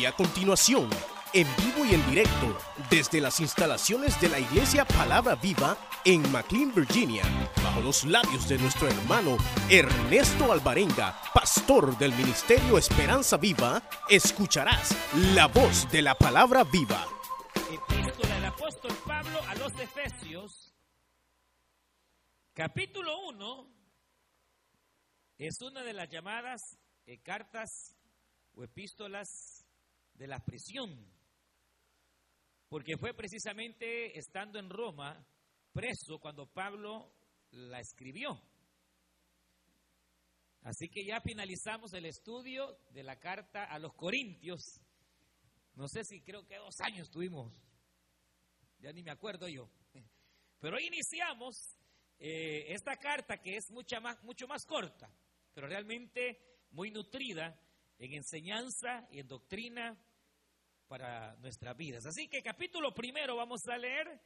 Y a continuación, en vivo y en directo, desde las instalaciones de la Iglesia Palabra Viva en McLean, Virginia, bajo los labios de nuestro hermano Ernesto Alvarenga, pastor del Ministerio Esperanza Viva, escucharás la voz de la Palabra Viva. Epístola del apóstol Pablo a los Efesios, capítulo 1, es una de las llamadas eh, cartas o epístolas de la prisión, porque fue precisamente estando en Roma, preso, cuando Pablo la escribió. Así que ya finalizamos el estudio de la carta a los Corintios. No sé si creo que dos años tuvimos, ya ni me acuerdo yo. Pero iniciamos eh, esta carta que es mucha más, mucho más corta, pero realmente muy nutrida en enseñanza y en doctrina para nuestras vidas. Así que capítulo primero vamos a leer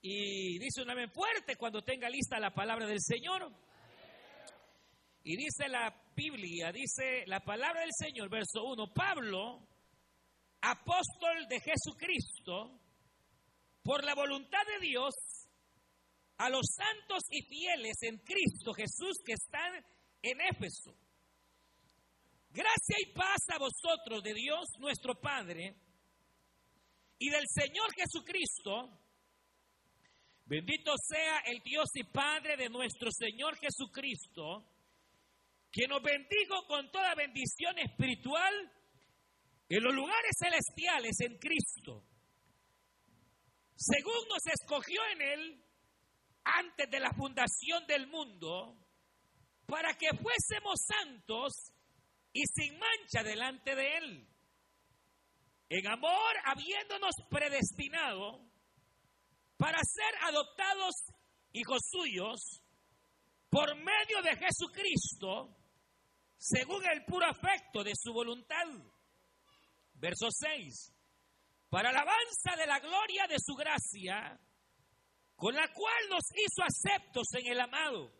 y dice una vez fuerte cuando tenga lista la palabra del Señor. Y dice la Biblia, dice la palabra del Señor, verso 1, Pablo, apóstol de Jesucristo, por la voluntad de Dios, a los santos y fieles en Cristo Jesús que están en Éfeso Gracia y paz a vosotros de Dios nuestro Padre y del Señor Jesucristo. Bendito sea el Dios y Padre de nuestro Señor Jesucristo, que nos bendijo con toda bendición espiritual en los lugares celestiales en Cristo, según nos escogió en Él antes de la fundación del mundo, para que fuésemos santos y sin mancha delante de Él. En amor, habiéndonos predestinado para ser adoptados hijos suyos por medio de Jesucristo, según el puro afecto de su voluntad. Verso 6. Para alabanza de la gloria de su gracia, con la cual nos hizo aceptos en el amado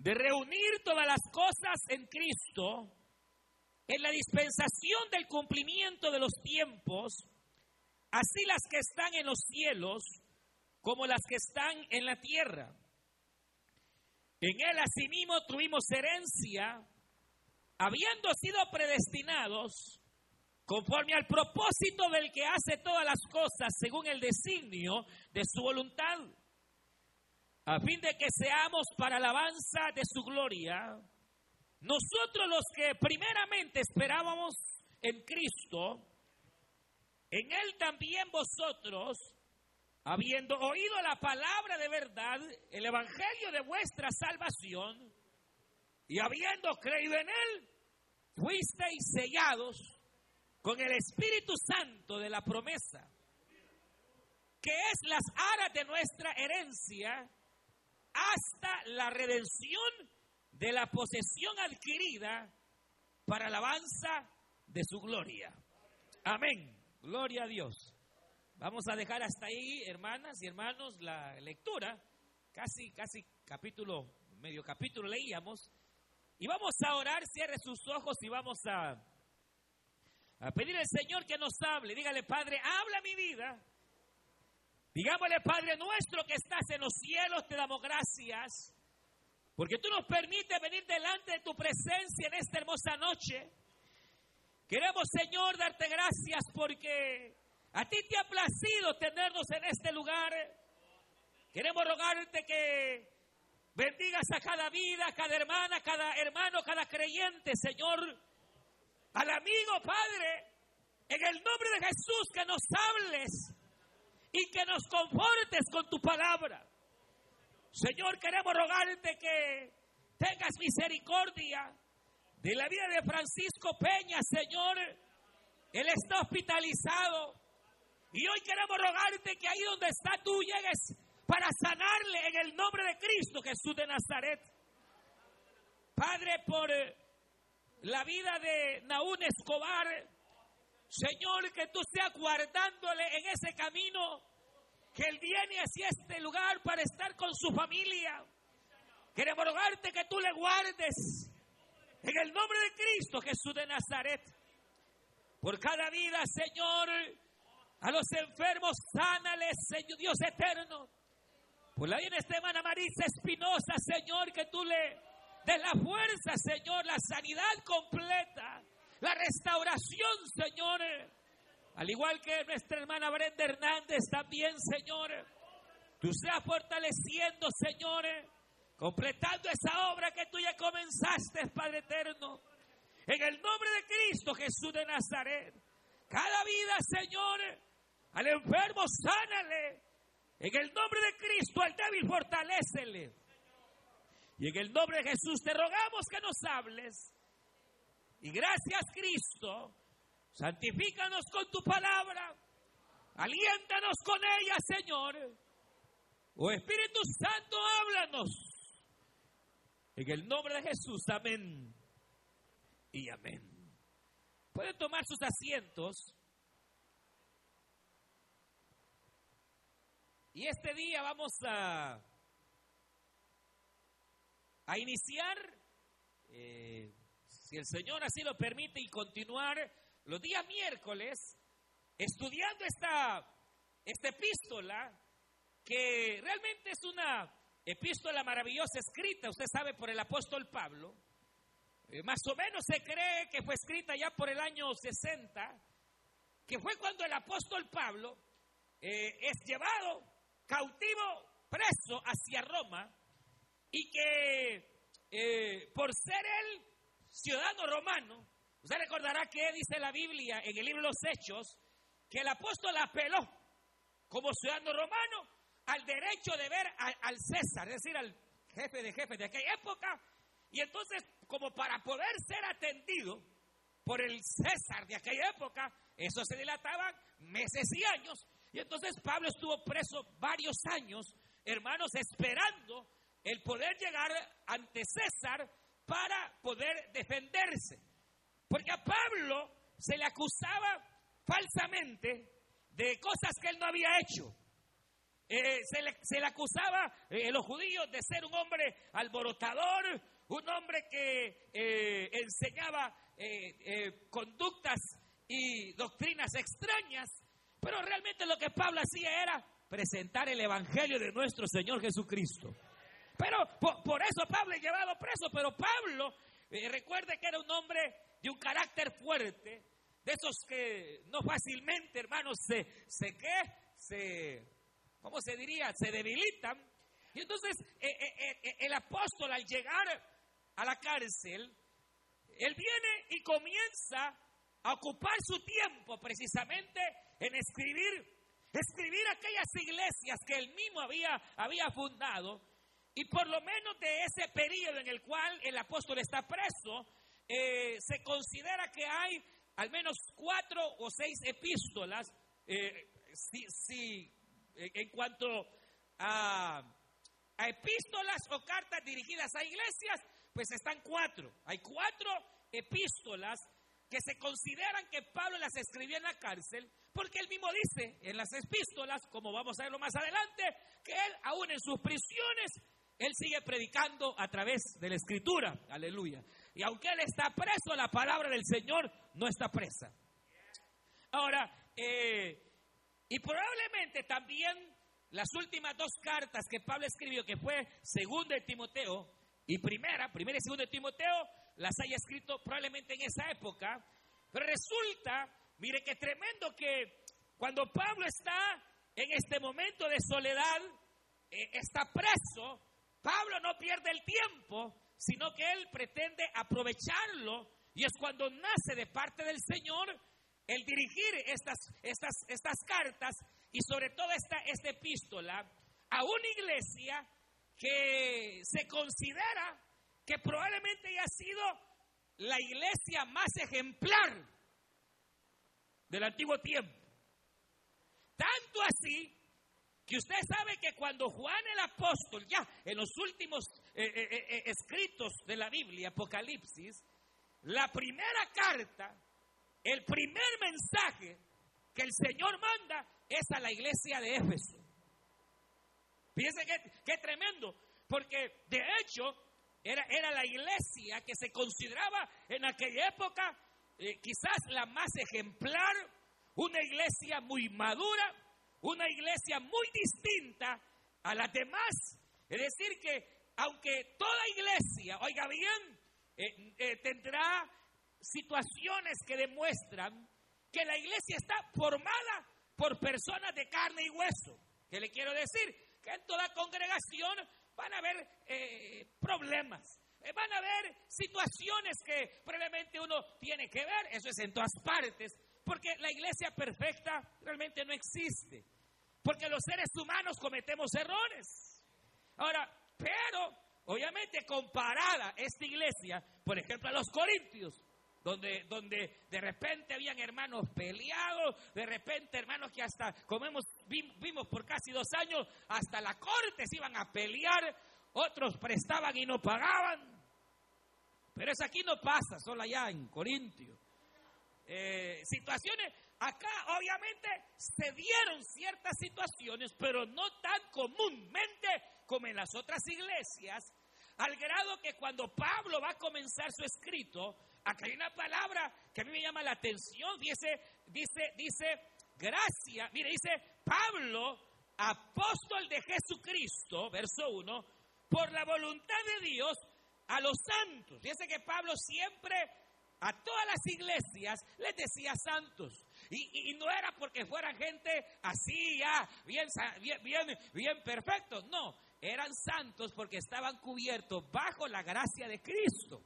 de reunir todas las cosas en Cristo, en la dispensación del cumplimiento de los tiempos, así las que están en los cielos como las que están en la tierra. En él asimismo tuvimos herencia, habiendo sido predestinados conforme al propósito del que hace todas las cosas según el designio de su voluntad a fin de que seamos para alabanza de su gloria, nosotros los que primeramente esperábamos en Cristo, en Él también vosotros, habiendo oído la palabra de verdad, el Evangelio de vuestra salvación, y habiendo creído en Él, fuisteis sellados con el Espíritu Santo de la promesa, que es las aras de nuestra herencia hasta la redención de la posesión adquirida para alabanza de su gloria. Amén. Gloria a Dios. Vamos a dejar hasta ahí, hermanas y hermanos, la lectura. Casi, casi capítulo, medio capítulo leíamos. Y vamos a orar, cierre sus ojos y vamos a, a pedir al Señor que nos hable. Dígale, Padre, habla mi vida Digámosle, Padre nuestro que estás en los cielos, te damos gracias, porque tú nos permites venir delante de tu presencia en esta hermosa noche. Queremos, Señor, darte gracias porque a ti te ha placido tenernos en este lugar. Queremos rogarte que bendigas a cada vida, cada hermana, cada hermano, cada creyente, Señor. Al amigo, Padre, en el nombre de Jesús, que nos hables y que nos confortes con tu palabra. Señor, queremos rogarte que tengas misericordia de la vida de Francisco Peña, Señor, Él está hospitalizado. Y hoy queremos rogarte que ahí donde está tú llegues para sanarle en el nombre de Cristo Jesús de Nazaret. Padre, por la vida de Naún Escobar, Señor, que tú seas guardándole en ese camino, que él viene hacia este lugar para estar con su familia. Queremos rogarte que tú le guardes en el nombre de Cristo Jesús de Nazaret. Por cada vida, Señor, a los enfermos, sánales, Señor Dios eterno. Por la de esta hermana Marisa Espinosa, Señor, que tú le des la fuerza, Señor, la sanidad completa, la restauración, Señor. Al igual que nuestra hermana Brenda Hernández también, Señor. Tú seas fortaleciendo, Señor, completando esa obra que tú ya comenzaste, Padre eterno. En el nombre de Cristo Jesús de Nazaret. Cada vida, Señor, al enfermo, sánale. En el nombre de Cristo, al débil, fortalecele. Y en el nombre de Jesús te rogamos que nos hables. Y gracias, Cristo. Santifícanos con tu palabra. Aliéntanos con ella, Señor. Oh Espíritu Santo, háblanos. En el nombre de Jesús, amén. Y amén. Pueden tomar sus asientos. Y este día vamos a, a iniciar, eh, si el Señor así lo permite, y continuar los días miércoles estudiando esta, esta epístola, que realmente es una epístola maravillosa escrita, usted sabe, por el apóstol Pablo. Eh, más o menos se cree que fue escrita ya por el año 60, que fue cuando el apóstol Pablo eh, es llevado cautivo, preso hacia Roma, y que eh, por ser él ciudadano romano, usted recordará que dice la Biblia en el libro de los Hechos, que el apóstol apeló como ciudadano romano al derecho de ver al César, es decir, al jefe de jefes de aquella época, y entonces como para poder ser atendido por el César de aquella época, eso se dilataban meses y años, y entonces Pablo estuvo preso varios años, hermanos, esperando el poder llegar ante César para poder defenderse. Porque a Pablo se le acusaba falsamente de cosas que él no había hecho. Eh, se, le, acusaba eh, los judíos de ser un hombre alborotador, un hombre que eh, enseñaba conductas y doctrinas extrañas. Pero realmente lo que Pablo hacía era presentar el Evangelio de nuestro Señor Jesucristo. Pero por, eso Pablo es llevado preso, pero Pablo, eh, recuerde que era un hombre de un carácter fuerte, de esos que no fácilmente, hermanos, se, se ¿qué? Se, ¿cómo se diría? Se debilitan. Y entonces eh, eh, el apóstol al llegar a la cárcel, él viene y comienza a ocupar su tiempo precisamente en escribir, escribir aquellas iglesias que él mismo había, había fundado. Y por lo menos de ese periodo en el cual el apóstol está preso, eh, se considera que hay al menos cuatro o seis epístolas, eh, si, en cuanto a, a epístolas o cartas dirigidas a iglesias, pues están cuatro. Hay cuatro epístolas que se consideran que Pablo las escribió en la cárcel, porque él mismo dice en las epístolas, como vamos a verlo más adelante, que él aún en sus prisiones, él sigue predicando a través de la escritura, aleluya. Y aunque él está preso, la palabra del Señor no está presa. Ahora, eh, y probablemente también las últimas dos cartas que Pablo escribió, que fue segunda de Timoteo y primera, primera y segunda de Timoteo, las haya escrito probablemente en esa época, pero resulta, mire qué tremendo que cuando Pablo está en este momento de soledad, eh, está preso, Pablo no pierde el tiempo, sino que él pretende aprovecharlo y es cuando nace de parte del Señor el dirigir estas, estas, estas cartas y sobre todo esta, esta epístola a una iglesia que se considera que probablemente haya sido la iglesia más ejemplar del antiguo tiempo. Tanto así que usted sabe que cuando Juan el apóstol, ya en los últimos eh, eh, eh, escritos de la Biblia, Apocalipsis, la primera carta, el primer mensaje que el Señor manda es a la iglesia de Éfeso. Fíjense qué, tremendo, porque de hecho era, era, la iglesia que se consideraba en aquella época quizás la más ejemplar, una iglesia muy madura, una iglesia muy distinta a las demás. Es decir, que aunque toda iglesia, oiga bien, eh, eh, tendrá situaciones que demuestran que la iglesia está formada por personas de carne y hueso. ¿Qué le quiero decir? Que en toda congregación van a haber eh, problemas, van a haber situaciones que probablemente uno tiene que ver, eso es en todas partes, porque la iglesia perfecta realmente no existe. Porque los seres humanos cometemos errores. Ahora, pero, obviamente, comparada esta iglesia, por ejemplo, a los corintios, donde, donde de repente habían hermanos peleados, de repente hermanos que hasta, como hemos, vimos por casi dos años, hasta la corte se iban a pelear, otros prestaban y no pagaban. Pero eso aquí no pasa, solo allá en Corintios. Eh, situaciones, acá obviamente se dieron ciertas situaciones, pero no tan comúnmente como en las otras iglesias, al grado que cuando Pablo va a comenzar su escrito, acá hay una palabra que a mí me llama la atención, dice, dice, dice, gracia, mire, dice Pablo, apóstol de Jesucristo, verso 1, por la voluntad de Dios a los santos. Dice que Pablo siempre a todas las iglesias les decía santos. Y, no era porque fueran gente así, ya, bien, bien, bien. No, eran santos porque estaban cubiertos bajo la gracia de Cristo.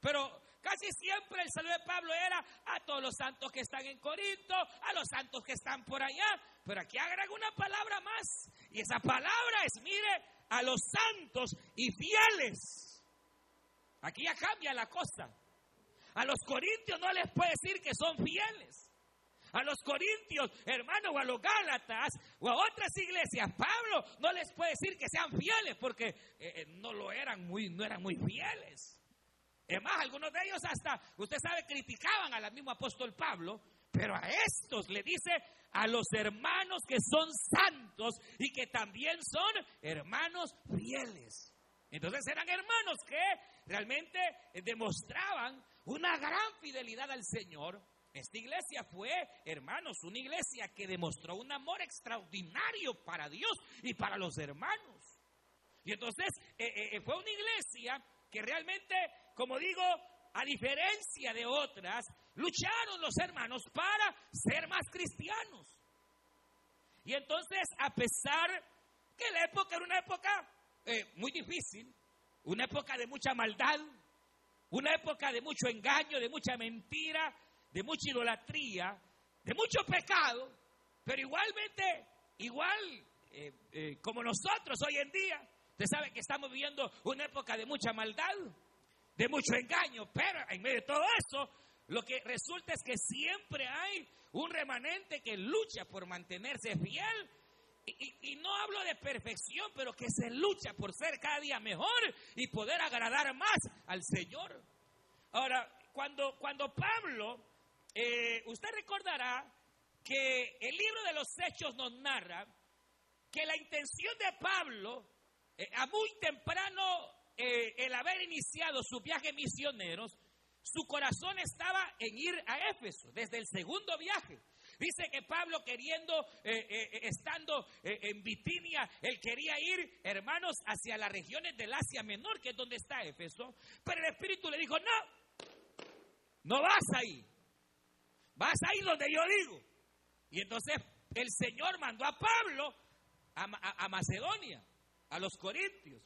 Pero casi siempre el saludo de Pablo era a todos los santos que están en Corinto, a los santos que están por allá. Pero aquí agrega una palabra más. Y esa palabra es, mire, a los santos y fieles. Aquí ya cambia la cosa. A los corintios no les puede decir que son fieles. A los corintios, hermanos, o a los gálatas, o a otras iglesias, Pablo no les puede decir que sean fieles porque eh, eh, no lo eran muy, no eran muy fieles. Es más, algunos de ellos hasta, usted sabe, criticaban al mismo apóstol Pablo, pero a estos le dice a los hermanos que son santos y que también son hermanos fieles. Entonces eran hermanos que realmente demostraban una gran fidelidad al Señor. Esta iglesia fue, hermanos, una iglesia que demostró un amor extraordinario para Dios y para los hermanos. Y entonces eh, eh, eh, fue una iglesia que realmente, como digo, a diferencia de otras, lucharon los hermanos para ser más cristianos. Y entonces, a pesar que la época era una época muy difícil, una época de mucha maldad, una época de mucho engaño, de mucha mentira, de mucha idolatría, de mucho pecado, pero igualmente, igual eh, eh, como nosotros hoy en día, usted sabe que estamos viviendo una época de mucha maldad, de mucho engaño, pero en medio de todo eso, lo que resulta es que siempre hay un remanente que lucha por mantenerse fiel. Y, no hablo de perfección, pero que se lucha por ser cada día mejor y poder agradar más al Señor. Ahora, cuando, cuando Pablo, eh, usted recordará que el libro de los Hechos nos narra que la intención de Pablo, eh, a muy temprano eh, el haber iniciado su viaje misioneros, su corazón estaba en ir a Éfeso desde el segundo viaje. Dice que Pablo queriendo, estando en Bitinia, él quería ir, hermanos, hacia las regiones del Asia Menor, que es donde está Éfeso. Pero el Espíritu le dijo, no, no vas ahí. Vas ahí donde yo digo. Y entonces el Señor mandó a Pablo a, Macedonia, a los Corintios.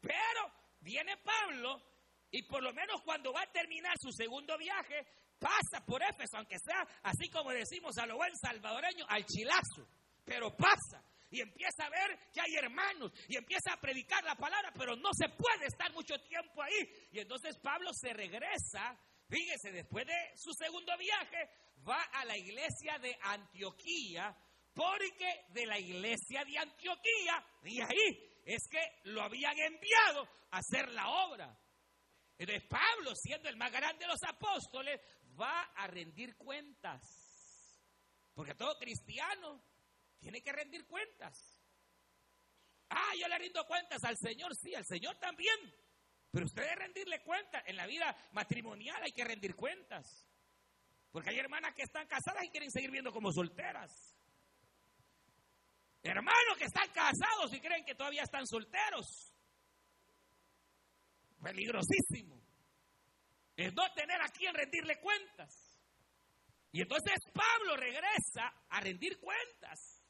Pero viene Pablo y por lo menos cuando va a terminar su segundo viaje, pasa por Éfeso, aunque sea así como decimos a lo buen salvadoreño, al chilazo. Pero pasa y empieza a ver que hay hermanos y empieza a predicar la palabra, pero no se puede estar mucho tiempo ahí. Y entonces Pablo se regresa fíjese, después de su segundo viaje, va a la iglesia de Antioquía, porque de la iglesia de Antioquía, de ahí es que lo habían enviado a hacer la obra. Entonces Pablo, siendo el más grande de los apóstoles, va a rendir cuentas. Porque todo cristiano tiene que rendir cuentas. Ah, yo le rindo cuentas al Señor, sí, al Señor también. Pero usted debe rendirle cuentas. En la vida matrimonial hay que rendir cuentas. Porque hay hermanas que están casadas y quieren seguir viendo como solteras. Hermanos que están casados y creen que todavía están solteros. Peligrosísimo. Es no tener a quien rendirle cuentas. Y entonces Pablo regresa a rendir cuentas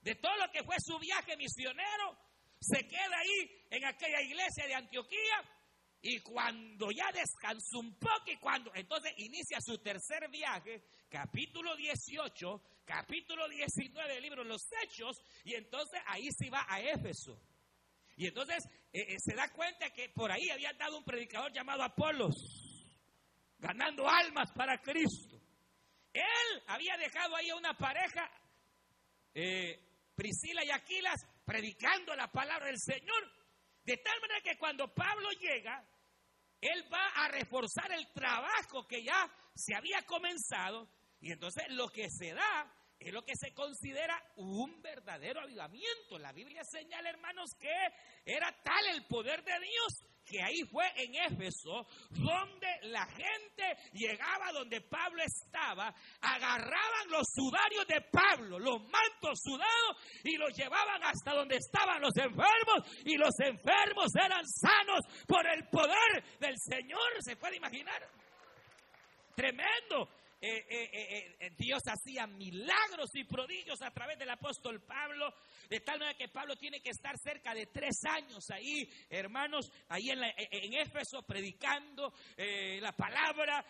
de todo lo que fue su viaje misionero. Se queda ahí en aquella iglesia de Antioquía y cuando ya descansó un poco y cuando entonces inicia su tercer viaje, capítulo 18, capítulo 19 del libro Los Hechos, y entonces ahí se va a Éfeso. Y entonces eh, eh, se da cuenta que por ahí había dado un predicador llamado Apolos, ganando almas para Cristo. Él había dejado ahí a una pareja, eh, Priscila y Aquilas, predicando la palabra del Señor. De tal manera que cuando Pablo llega, él va a reforzar el trabajo que ya se había comenzado. Y entonces lo que se da es lo que se considera un verdadero avivamiento. La Biblia señala, hermanos, que era tal el poder de Dios que ahí fue en Éfeso, donde la gente llegaba donde Pablo estaba, agarraban los sudarios de Pablo, los mantos sudados, y los llevaban hasta donde estaban los enfermos, y los enfermos eran sanos por el poder del Señor. ¿Se puede imaginar? Tremendo. Eh, eh, eh, Dios hacía milagros y prodigios a través del apóstol Pablo, de tal manera que Pablo tiene que estar cerca de tres años ahí, hermanos, ahí en, en Éfeso predicando la palabra.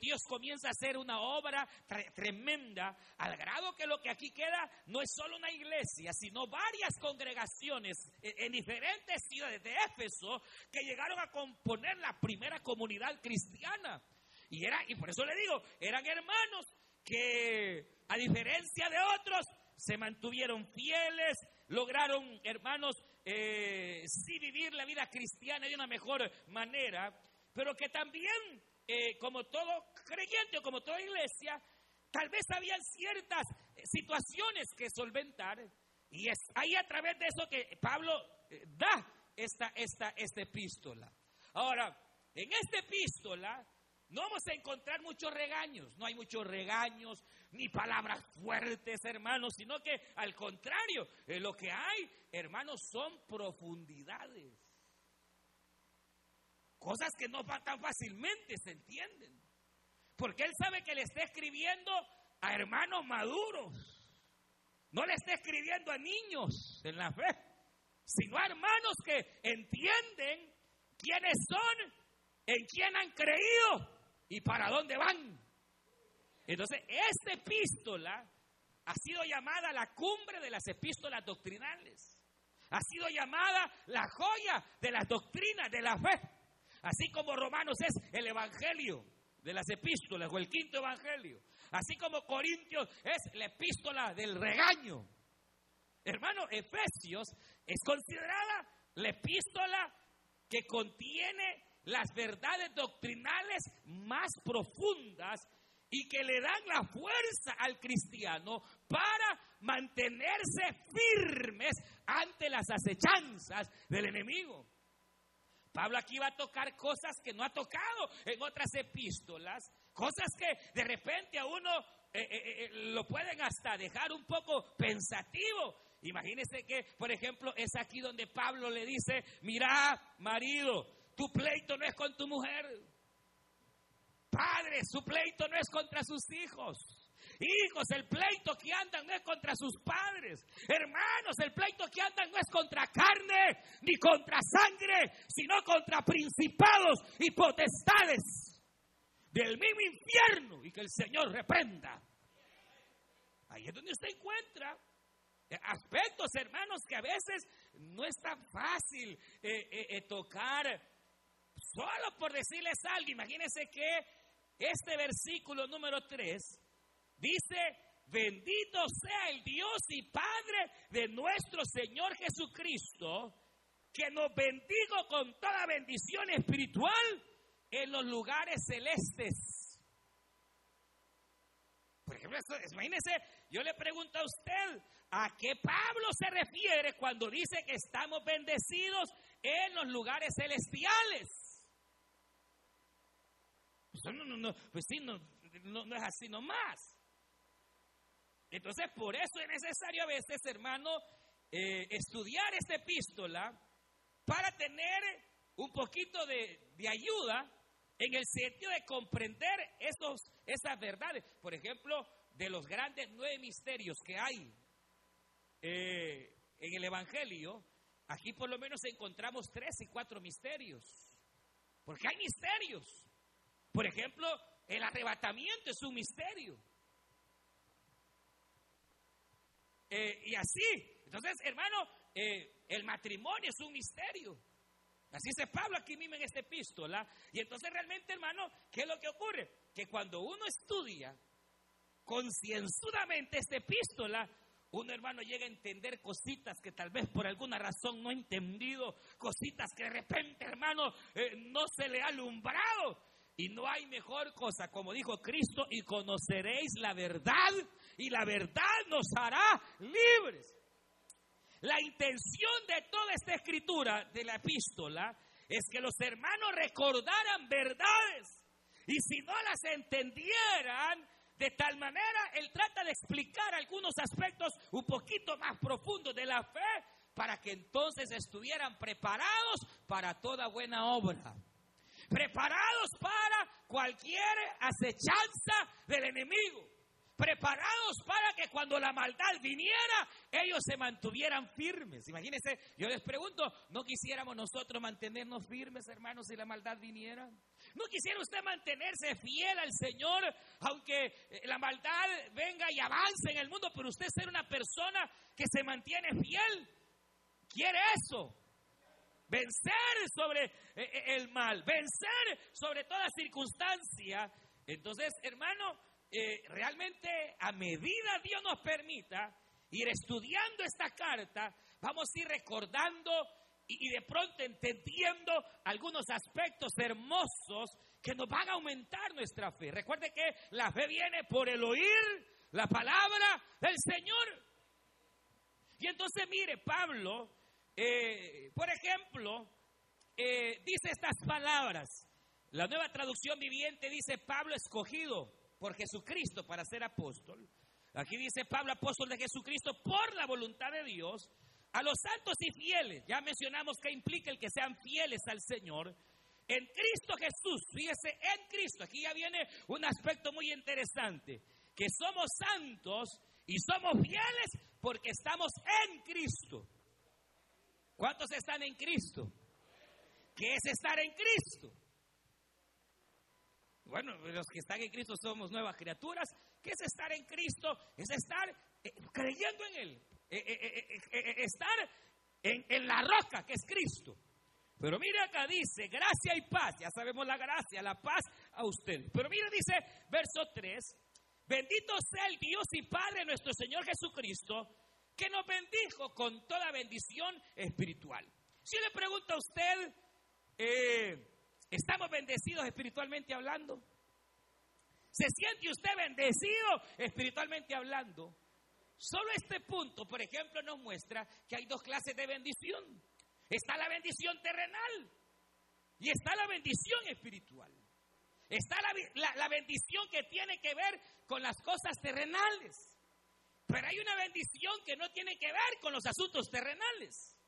Dios comienza a hacer una obra tremenda, al grado que lo que aquí queda no es solo una iglesia, sino varias congregaciones en diferentes ciudades de Éfeso que llegaron a componer la primera comunidad cristiana. Y, era, y por eso le digo, eran hermanos que a diferencia de otros se mantuvieron fieles, lograron, hermanos, eh, sí vivir la vida cristiana de una mejor manera, pero que también, eh, como todo creyente o como toda iglesia, tal vez habían ciertas situaciones que solventar. Y es ahí a través de eso que Pablo eh, da esta, esta, esta epístola. Ahora, en esta epístola no vamos a encontrar muchos regaños, no hay muchos regaños ni palabras fuertes, hermanos, sino que al contrario, eh, lo que hay, hermanos, son profundidades. Cosas que no tan fácilmente se entienden. Porque él sabe que le está escribiendo a hermanos maduros. No le está escribiendo a niños en la fe, sino a hermanos que entienden quiénes son, en quién han creído ¿Y para dónde van? Entonces, esta epístola ha sido llamada la cumbre de las epístolas doctrinales. Ha sido llamada la joya de las doctrinas de la fe. Así como Romanos es el evangelio de las epístolas o el quinto evangelio. Así como Corintios es la epístola del regaño. Hermano, Efesios es considerada la epístola que contiene las verdades doctrinales más profundas y que le dan la fuerza al cristiano para mantenerse firmes ante las acechanzas del enemigo. Pablo aquí va a tocar cosas que no ha tocado en otras epístolas, cosas que de repente a uno eh, eh, eh, lo pueden hasta dejar un poco pensativo. Imagínese que, por ejemplo, es aquí donde Pablo le dice, mira, marido, tu pleito no es con tu mujer. Padre, su pleito no es contra sus hijos. Hijos, el pleito que andan no es contra sus padres. Hermanos, el pleito que andan no es contra carne ni contra sangre, sino contra principados y potestades del mismo infierno y que el Señor reprenda. Ahí es donde usted encuentra aspectos, hermanos, que a veces no es tan fácil eh, eh, eh, tocar Solo por decirles algo, imagínense que este versículo número 3 dice, bendito sea el Dios y Padre de nuestro Señor Jesucristo, que nos bendigo con toda bendición espiritual en los lugares celestes. Por ejemplo, imagínense, yo le pregunto a usted, ¿a qué Pablo se refiere cuando dice que estamos bendecidos en los lugares celestiales? Pues no, no, no, pues sí, no, no, es así nomás. Entonces, por eso es necesario a veces, hermano, eh, estudiar esta epístola para tener un poquito de, de, ayuda en el sentido de comprender esos, esas verdades. Por ejemplo, de los grandes nueve misterios que hay eh, en el Evangelio, aquí por lo menos encontramos tres y cuatro misterios. Porque hay misterios. Por ejemplo, el arrebatamiento es un misterio. Eh, y así, entonces, hermano, eh, el matrimonio es un misterio. Así dice Pablo aquí mismo en esta epístola. Y entonces realmente, hermano, ¿qué es lo que ocurre? Que cuando uno estudia concienzudamente esta epístola, uno hermano llega a entender cositas que tal vez por alguna razón no ha entendido, cositas que de repente, hermano, eh, no se le ha alumbrado. Y no hay mejor cosa, como dijo Cristo, y conoceréis la verdad, y la verdad nos hará libres. La intención de toda esta escritura de la epístola es que los hermanos recordaran verdades. Y si no las entendieran, de tal manera él trata de explicar algunos aspectos un poquito más profundos de la fe para que entonces estuvieran preparados para toda buena obra preparados para cualquier acechanza del enemigo, preparados para que cuando la maldad viniera, ellos se mantuvieran firmes. Imagínense, yo les pregunto, ¿no quisiéramos nosotros mantenernos firmes, hermanos, si la maldad viniera? ¿No quisiera usted mantenerse fiel al Señor, aunque eh, la maldad venga y avance en el mundo, pero usted ser una persona que se mantiene fiel? ¿Quiere eso? Vencer sobre eh, eh, el mal, vencer sobre toda circunstancia. Entonces, hermano, eh, realmente a medida Dios nos permita ir estudiando esta carta, vamos a ir recordando y, y de pronto entendiendo algunos aspectos hermosos que nos van a aumentar nuestra fe. Recuerde que la fe viene por el oír la palabra del Señor. Y entonces mire, Pablo eh, por ejemplo, eh, dice estas palabras. La nueva traducción viviente dice Pablo escogido por Jesucristo para ser apóstol. Aquí dice Pablo apóstol de Jesucristo por la voluntad de Dios a los santos y fieles. Ya mencionamos que implica el que sean fieles al Señor. En Cristo Jesús, fíjese, en Cristo, aquí ya viene un aspecto muy interesante, que somos santos y somos fieles porque estamos en Cristo. ¿Cuántos están en Cristo? ¿Qué es estar en Cristo? Bueno, los que están en Cristo somos nuevas criaturas. ¿Qué es estar en Cristo? Es estar eh, creyendo en Él. Eh, eh, estar en, en la roca que es Cristo. Pero mire acá dice, gracia y paz. Ya sabemos la gracia, la paz a usted. Pero mire dice, verso 3, bendito sea el Dios y Padre nuestro Señor Jesucristo que nos bendijo con toda bendición espiritual. Si le pregunto a usted, eh, ¿estamos bendecidos espiritualmente hablando? ¿Se siente usted bendecido espiritualmente hablando? Solo este punto, por ejemplo, nos muestra que hay dos clases de bendición. Está la bendición terrenal y está la bendición espiritual. Está la, la bendición que tiene que ver con las cosas terrenales. Pero hay una bendición que no tiene que ver con los asuntos terrenales.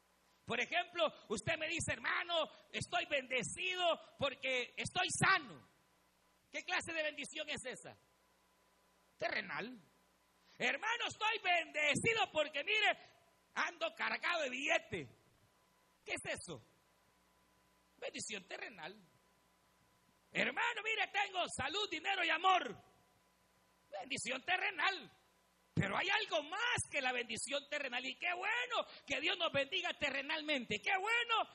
Por ejemplo, usted me dice, hermano, estoy bendecido porque estoy sano. ¿Qué clase de bendición es esa? Terrenal. Hermano, estoy bendecido porque, mire, ando cargado de billete. ¿Qué es eso? Bendición terrenal. Hermano, mire, tengo salud, dinero y amor. Bendición terrenal. Pero hay algo más que la bendición terrenal. Y qué bueno que Dios nos bendiga terrenalmente. Qué bueno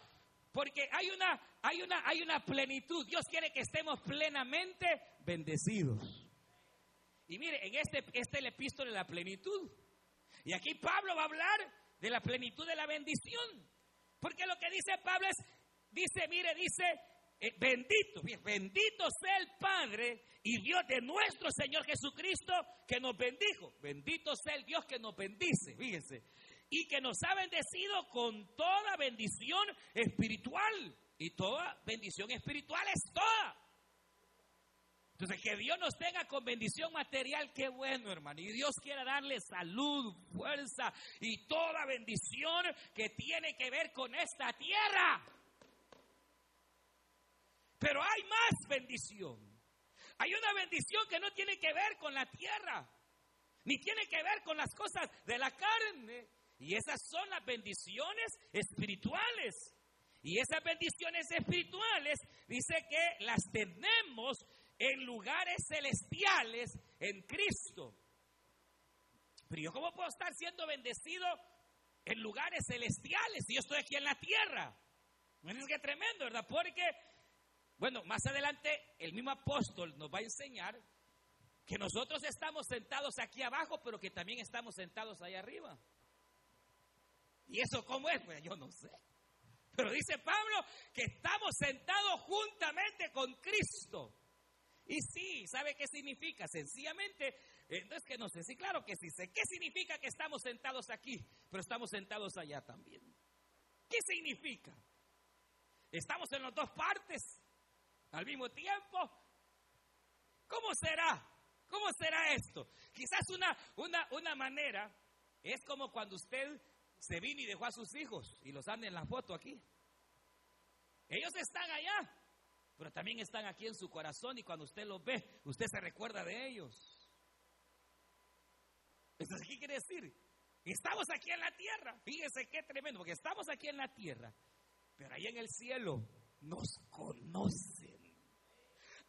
Porque hay una, hay una, hay una plenitud. Dios quiere que estemos plenamente bendecidos. Y mire, en este, este es el epístola de la plenitud. Y aquí Pablo va a hablar de la plenitud de la bendición. Porque lo que dice Pablo es, dice, mire, dice, eh, bendito, bendito sea el Padre y Dios de nuestro Señor Jesucristo que nos bendijo. Bendito sea el Dios que nos bendice, fíjense. Y que nos ha bendecido con toda bendición espiritual. Y toda bendición espiritual es toda. Entonces, que Dios nos tenga con bendición material, qué bueno, hermano. Y Dios quiera darle salud, fuerza y toda bendición que tiene que ver con esta tierra. Pero hay más bendición. Hay una bendición que no tiene que ver con la tierra, ni tiene que ver con las cosas de la carne. Y esas son las bendiciones espirituales. Y esas bendiciones espirituales dice que las tenemos en lugares celestiales en Cristo. Pero yo cómo puedo estar siendo bendecido en lugares celestiales si yo estoy aquí en la tierra? ¿No es que tremendo, verdad? Porque bueno, más adelante el mismo apóstol nos va a enseñar que nosotros estamos sentados aquí abajo, pero que también estamos sentados ahí arriba. ¿Y eso cómo es? Pues yo no sé. Pero dice Pablo que estamos sentados juntamente con Cristo. Y sí, ¿sabe qué significa? Sencillamente, entonces que no sé, sí, claro que sí sé. ¿Qué significa que estamos sentados aquí, pero estamos sentados allá también? ¿Qué significa? Estamos en las dos partes al mismo tiempo. ¿Cómo será? ¿Cómo será esto? Quizás una, una, una manera es como cuando usted se vino y dejó a sus hijos y los anda en la foto aquí. Ellos están allá, pero también están aquí en su corazón y cuando usted los ve, usted se recuerda de ellos. Entonces, ¿qué quiere decir? Estamos aquí en la tierra. Fíjese qué tremendo, porque estamos aquí en la tierra, pero ahí en el cielo nos conocen.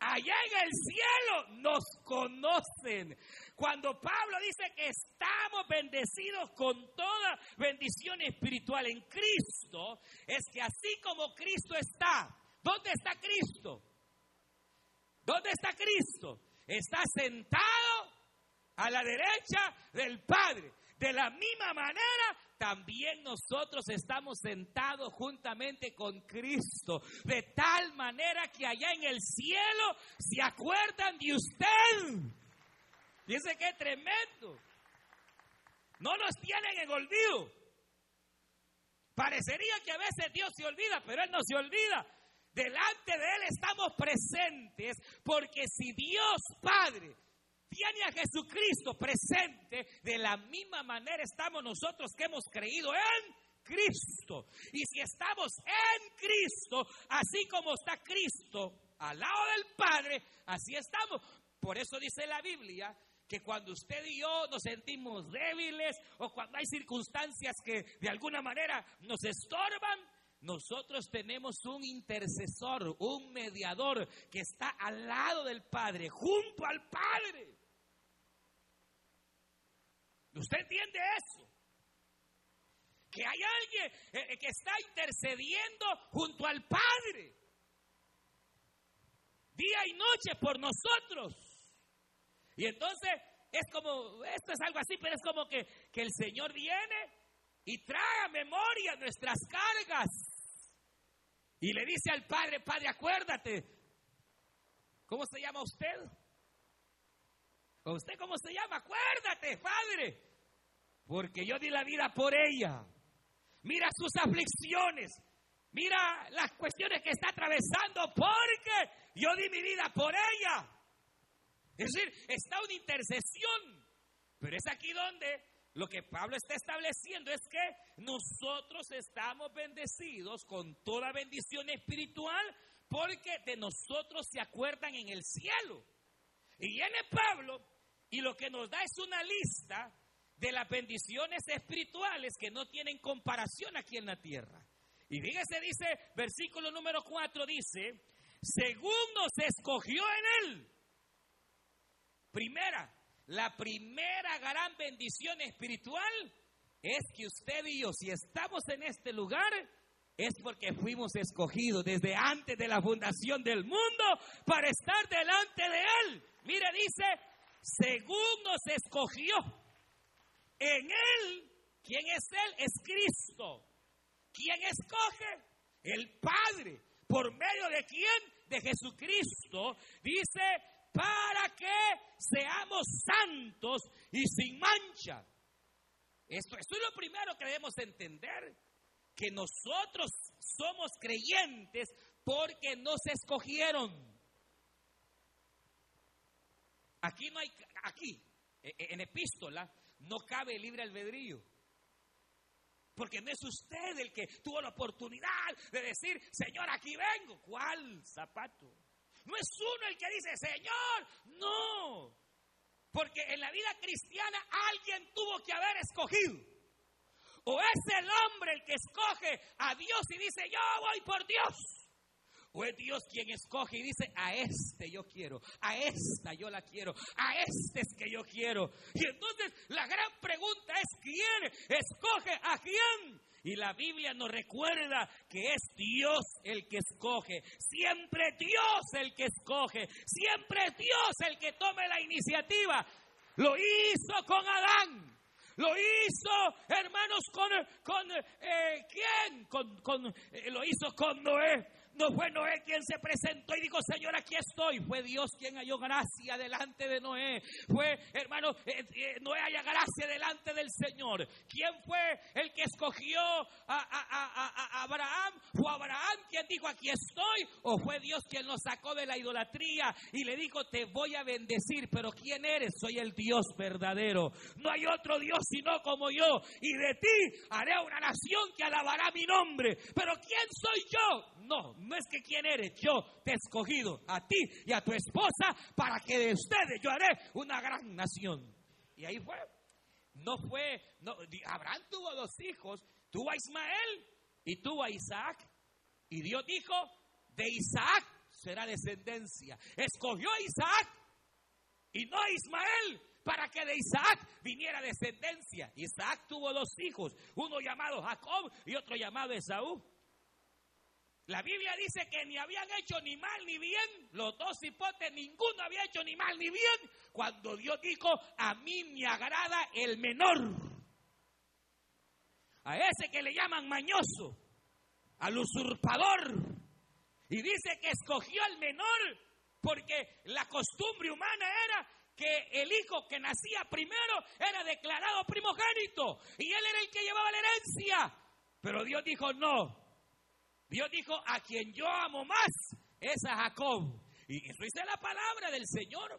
Allá en el cielo nos conocen. Cuando Pablo dice que estamos bendecidos con toda bendición espiritual en Cristo, es que así como Cristo está, ¿dónde está Cristo? ¿Dónde está Cristo? Está sentado a la derecha del Padre. De la misma manera, también nosotros estamos sentados juntamente con Cristo. De tal manera que allá en el cielo se acuerdan de usted. Dice que es tremendo. No nos tienen en olvido. Parecería que a veces Dios se olvida, pero Él no se olvida. Delante de Él estamos presentes porque si Dios Padre tiene a Jesucristo presente, de la misma manera estamos nosotros que hemos creído en Cristo. Y si estamos en Cristo, así como está Cristo al lado del Padre, así estamos. Por eso dice la Biblia que cuando usted y yo nos sentimos débiles o cuando hay circunstancias que de alguna manera nos estorban, nosotros tenemos un intercesor, un mediador que está al lado del Padre, junto al Padre. ¿Usted entiende eso? Que hay alguien eh, eh, que está intercediendo junto al Padre. Día y noche por nosotros. Y entonces es como, esto es algo así, pero es como que, que el Señor viene y trae a memoria nuestras cargas. Y le dice al Padre, Padre, acuérdate, ¿cómo se llama usted? ¿Usted cómo se llama? Acuérdate, Padre. Porque yo di la vida por ella. Mira sus aflicciones. Mira las cuestiones que está atravesando porque yo di mi vida por ella. Es decir, está una intercesión. Pero es aquí donde lo que Pablo está estableciendo es que nosotros estamos bendecidos con toda bendición espiritual porque de nosotros se acuerdan en el cielo. Y viene Pablo y lo que nos da es una lista de las bendiciones espirituales que no tienen comparación aquí en la tierra. Y fíjese, dice, versículo número 4 dice, según nos escogió en él. Primera, la primera gran bendición espiritual es que usted y yo, si estamos en este lugar, es porque fuimos escogidos desde antes de la fundación del mundo para estar delante de Él. Mire, dice, según nos escogió. En Él, ¿quién es Él? Es Cristo. ¿Quién escoge? El Padre. ¿Por medio de quién? De Jesucristo. Dice, para que seamos santos y sin mancha. Esto, esto es lo primero que debemos entender que nosotros somos creyentes porque nos escogieron. Aquí no hay, aquí, e, e, en epístola, no cabe libre albedrío. Porque no es usted el que tuvo la oportunidad de decir, Señor, aquí vengo. ¿Cuál zapato? No es uno el que dice, Señor, no. Porque en la vida cristiana alguien tuvo que haber escogido. O es el hombre el que escoge a Dios y dice, yo voy por Dios. O es Dios quien escoge y dice, a este yo quiero, a esta yo la quiero, a este es que yo quiero. Y entonces la gran pregunta es, ¿quién escoge a quién? Y la Biblia nos recuerda que es Dios el que escoge, siempre Dios el que escoge, siempre Dios el que tome la iniciativa. Lo hizo con Adán, lo hizo, hermanos, con, con eh, ¿quién? Con, con eh, lo hizo con Noé. No fue Noé quien se presentó y dijo, Señor, aquí estoy. Fue Dios quien halló gracia delante de Noé. Fue, hermano, eh, eh, Noé haya gracia delante del Señor. ¿Quién fue el que escogió a, Abraham? ¿Fue Abraham quien dijo, aquí estoy? ¿O fue Dios quien lo sacó de la idolatría y le dijo, te voy a bendecir? Pero ¿quién eres? Soy el Dios verdadero. No hay otro Dios sino como yo. Y de ti haré una nación que alabará mi nombre. Pero ¿quién soy yo? No, no es que quién eres, yo te he escogido a ti y a tu esposa para que de ustedes yo haré una gran nación. Y ahí fue. No fue, no, Abraham tuvo dos hijos, tuvo a Ismael y tuvo a Isaac. Y Dios dijo, de Isaac será descendencia. Escogió a Isaac y no a Ismael para que de Isaac viniera descendencia. Isaac tuvo dos hijos, uno llamado Jacob y otro llamado Esaú. La Biblia dice que ni habían hecho ni mal ni bien, los dos hipotes, ninguno había hecho ni mal ni bien, cuando Dios dijo, a mí me agrada el menor. A ese que le llaman mañoso, al usurpador. Y dice que escogió al menor porque la costumbre humana era que el hijo que nacía primero era declarado primogénito y él era el que llevaba la herencia. Pero Dios dijo, no, Dios dijo, a quien yo amo más es a Jacob. Y eso dice la palabra del Señor.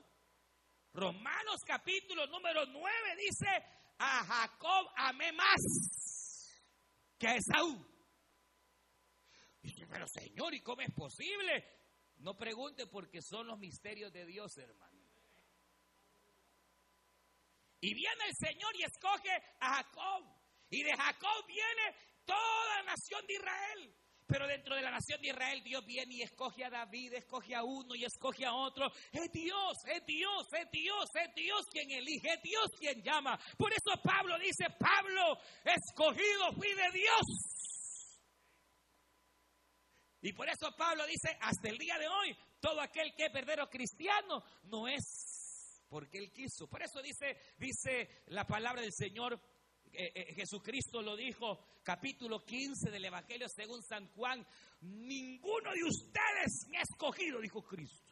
Romanos capítulo número 9 dice, a Jacob amé más que a Esaú. Dice, pero Señor, ¿y cómo es posible? No pregunte porque son los misterios de Dios, hermano. Y viene el Señor y escoge a Jacob. Y de Jacob viene toda la nación de Israel. Pero dentro de la nación de Israel Dios viene y escoge a David, escoge a uno y escoge a otro. Es Dios, es Dios, es Dios, es Dios quien elige, es Dios quien llama. Por eso Pablo dice, Pablo, escogido fui de Dios. Y por eso Pablo dice, hasta el día de hoy, todo aquel que es verdadero cristiano no es porque él quiso. Por eso dice, dice la palabra del Señor, eh, eh, Jesucristo lo dijo, capítulo 15 del Evangelio según San Juan, ninguno de ustedes me ha escogido, dijo Cristo.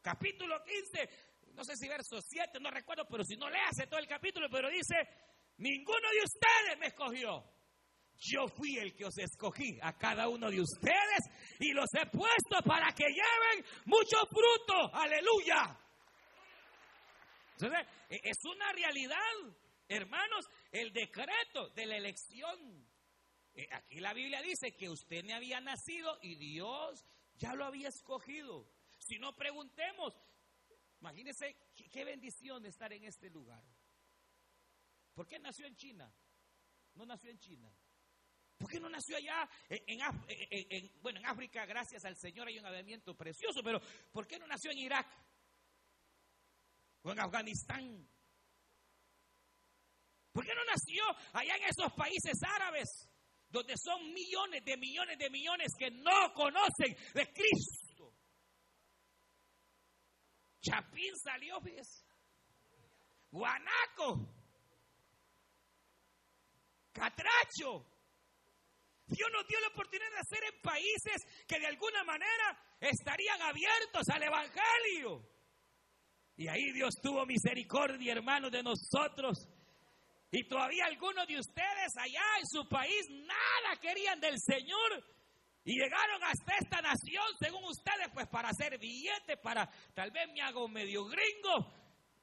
Capítulo 15, no sé si verso 7, no recuerdo, pero si no le hace todo el capítulo, pero dice, ninguno de ustedes me escogió. Yo fui el que os escogí a cada uno de ustedes y los he puesto para que lleven mucho fruto. Aleluya. Entonces, es una realidad. Hermanos, el decreto de la elección. Eh, aquí la Biblia dice que usted me había nacido y Dios ya lo había escogido. Si no preguntemos, imagínese qué, bendición estar en este lugar. ¿Por qué nació en China? No nació en China. ¿Por qué no nació allá? En, bueno, en África, gracias al Señor, hay un avivamiento precioso, pero ¿por qué no nació en Irak? O en Afganistán. ¿Por qué no nació allá en esos países árabes? donde son millones de millones de millones que no conocen de Cristo. Chapín salió, fíjese. Guanaco. Catracho. Dios nos dio la oportunidad de hacer en países que de alguna manera estarían abiertos al Evangelio. Y ahí Dios tuvo misericordia, hermanos, de nosotros. Y todavía algunos de ustedes allá en su país nada querían del Señor. Y llegaron hasta esta nación, según ustedes, pues para hacer billetes, para tal vez me hago medio gringo.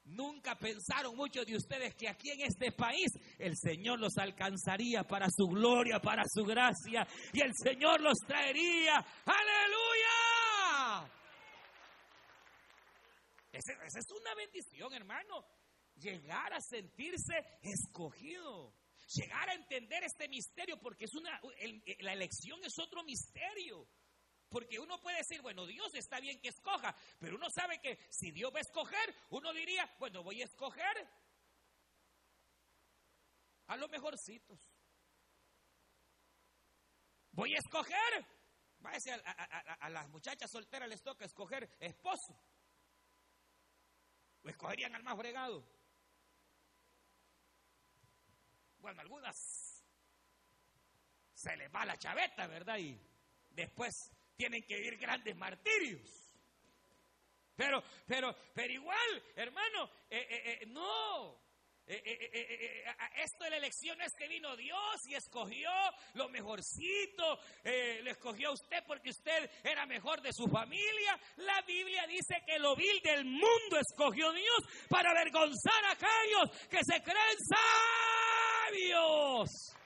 Nunca pensaron muchos de ustedes que aquí en este país el Señor los alcanzaría para su gloria, para su gracia, y el Señor los traería. Aleluya. Esa, es una bendición, hermano. Llegar a sentirse escogido. Llegar a entender este misterio, porque es una, la elección es otro misterio. Porque uno puede decir, bueno, Dios está bien que escoja, pero uno sabe que si Dios va a escoger, uno diría, bueno, voy a escoger a los mejorcitos. Voy a escoger, váyase a, a, las muchachas solteras les toca escoger esposo. ¿O escogerían al más fregado? Bueno, algunas se les va la chaveta, ¿verdad? Y después tienen que vivir grandes martirios. Pero, pero, pero igual, hermano, eh, eh, eh, no. esto de la elección es que vino Dios y escogió lo mejorcito, lo escogió a usted porque usted era mejor de su familia. La Biblia dice que lo vil del mundo escogió Dios para avergonzar a aquellos que se creen sabios.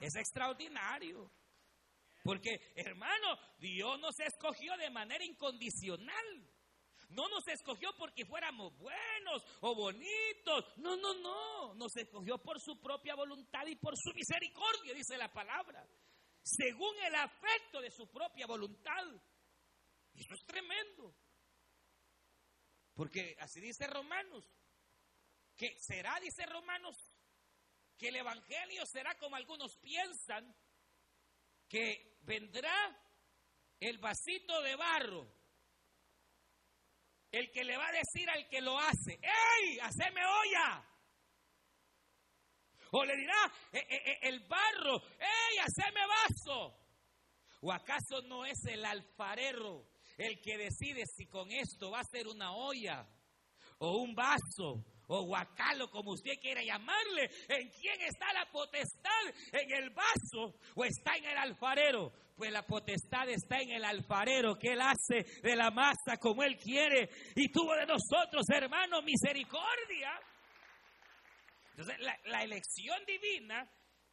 Es extraordinario. Porque, hermano, Dios nos escogió de manera incondicional. No nos escogió porque fuéramos buenos o bonitos. No, no, no. Nos escogió por su propia voluntad y por su misericordia, dice la palabra. Según el afecto de su propia voluntad. Eso es tremendo. Porque así dice Romanos. Que será, dice Romanos, que el Evangelio será como algunos piensan que vendrá el vasito de barro, el que le va a decir al que lo hace, ¡Ey! ¡Haceme olla! O le dirá e, e, e, el barro, ¡Ey! ¡Haceme vaso! ¿O acaso no es el alfarero el que decide si con esto va a ser una olla o un vaso o guacalo, como usted quiera llamarle, ¿en quién está la potestad? ¿En el vaso o está en el alfarero? Pues la potestad está en el alfarero, que él hace de la masa como él quiere y tuvo de nosotros, hermanos, misericordia. Entonces, la, elección divina,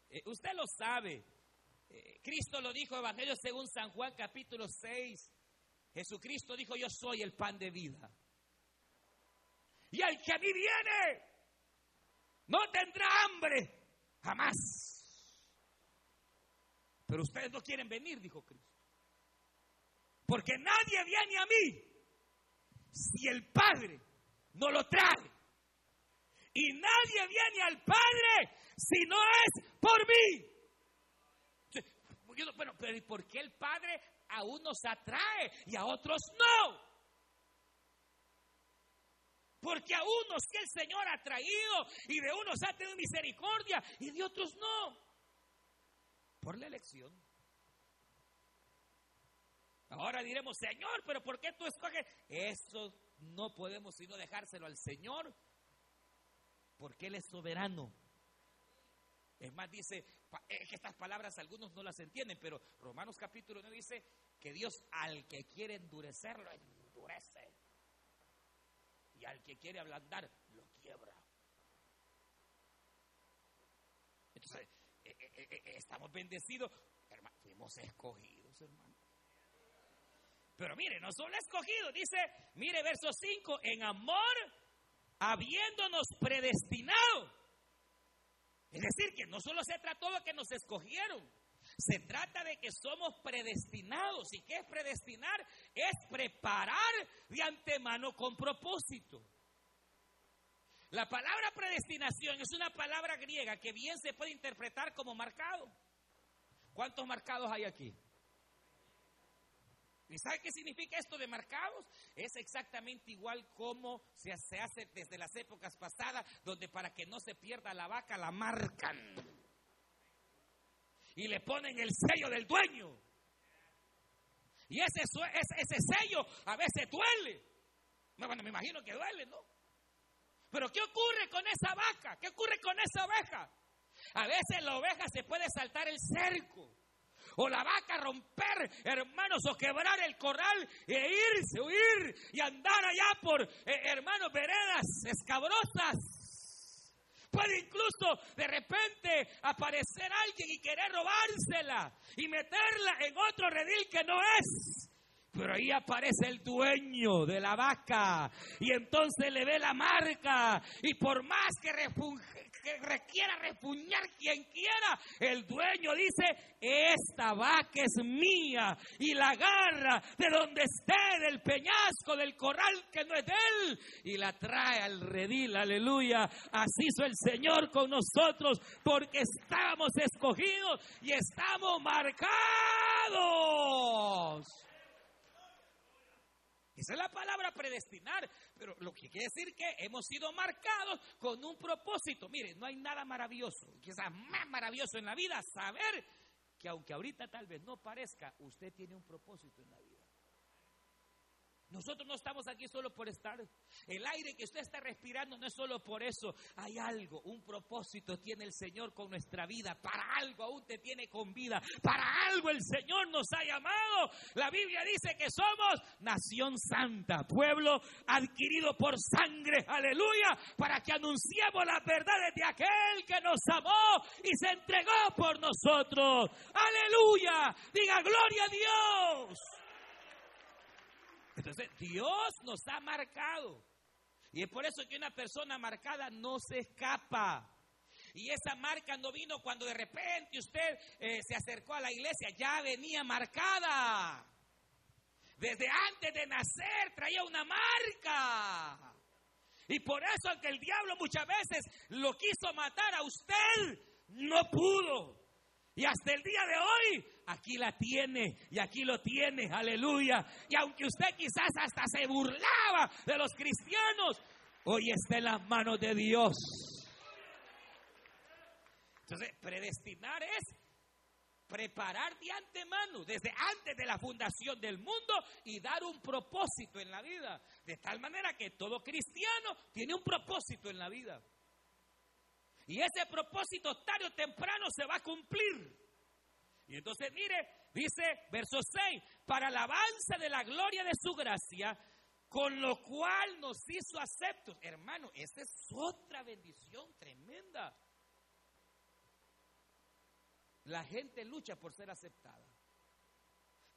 eh, usted lo sabe. Eh, Cristo lo dijo, Evangelio según San Juan capítulo 6. Jesucristo dijo, yo soy el pan de vida. Y el que a mí viene no tendrá hambre jamás. Pero ustedes no quieren venir, dijo Cristo. Porque nadie viene a mí si el Padre no lo trae. Y nadie viene al Padre si no es por mí. Bueno, pero ¿y por qué el Padre a unos atrae y a otros no? Porque a unos que el Señor ha traído y de unos ha tenido misericordia y de otros no. Por la elección. Ahora diremos, Señor, pero ¿por qué tú escoges? Eso no podemos sino dejárselo al Señor, porque Él es soberano. Es más, dice, que estas palabras algunos no las entienden, pero Romanos capítulo 9 dice que Dios al que quiere endurecerlo, endurece y al que quiere ablandar lo quiebra. Entonces, eh, eh, eh, estamos bendecidos, hermano, fuimos escogidos, hermano. Pero mire, no solo escogidos, dice, mire verso 5, en amor, habiéndonos predestinado. Es decir, que no solo se trató de que nos escogieron, se trata de que somos predestinados. ¿Y qué es predestinar? Es preparar de antemano con propósito. La palabra predestinación es una palabra griega que bien se puede interpretar como marcado. ¿Cuántos marcados hay aquí? ¿Y sabe qué significa esto de marcados? Es exactamente igual como se, hace desde las épocas pasadas, donde para que no se pierda la vaca la marcan. Y le ponen el sello del dueño. Y ese, ese sello a veces duele. Bueno, me imagino que duele, ¿no? Pero ¿qué ocurre con esa vaca? ¿Qué ocurre con esa oveja? A veces la oveja se puede saltar el cerco. O la vaca romper, hermanos, o quebrar el corral e irse, huir y andar allá por, eh, hermanos, veredas escabrosas. Puede incluso de repente aparecer alguien y querer robársela y meterla en otro redil que no es. Pero ahí aparece el dueño de la vaca y entonces le ve la marca y por más que, requiera repuñar quien quiera, el dueño dice, esta vaca es mía y la agarra de donde esté, del peñasco, del corral que no es de él y la trae al redil, aleluya. Así hizo el Señor con nosotros porque estamos escogidos y estamos marcados. Esa es la palabra predestinar, pero lo que quiere decir que hemos sido marcados con un propósito. Mire, no hay nada maravilloso, quizás más maravilloso en la vida, saber que aunque ahorita tal vez no parezca, usted tiene un propósito en la vida. Nosotros no estamos aquí solo por estar. El aire que usted está respirando no es solo por eso. Hay algo, un propósito tiene el Señor con nuestra vida. Para algo aún te tiene con vida. Para algo el Señor nos ha llamado. La Biblia dice que somos nación santa, pueblo adquirido por sangre. Aleluya. Para que anunciemos las verdades de aquel que nos amó y se entregó por nosotros. Aleluya. Diga gloria a Dios. Entonces, Dios nos ha marcado. Y es por eso que una persona marcada no se escapa. Y esa marca no vino cuando de repente usted eh, se acercó a la iglesia, ya venía marcada. Desde antes de nacer traía una marca. Y por eso que el diablo muchas veces lo quiso matar a usted, no pudo. Y hasta el día de hoy, aquí la tiene y aquí lo tiene, aleluya. Y aunque usted quizás hasta se burlaba de los cristianos, hoy está en las manos de Dios. Entonces, predestinar es preparar de antemano, desde antes de la fundación del mundo y dar un propósito en la vida. De tal manera que todo cristiano tiene un propósito en la vida. Y ese propósito tarde o temprano se va a cumplir. Y entonces mire, dice verso 6, para alabanza de la gloria de su gracia, con lo cual nos hizo aceptos. Hermano, esta es otra bendición tremenda. La gente lucha por ser aceptada.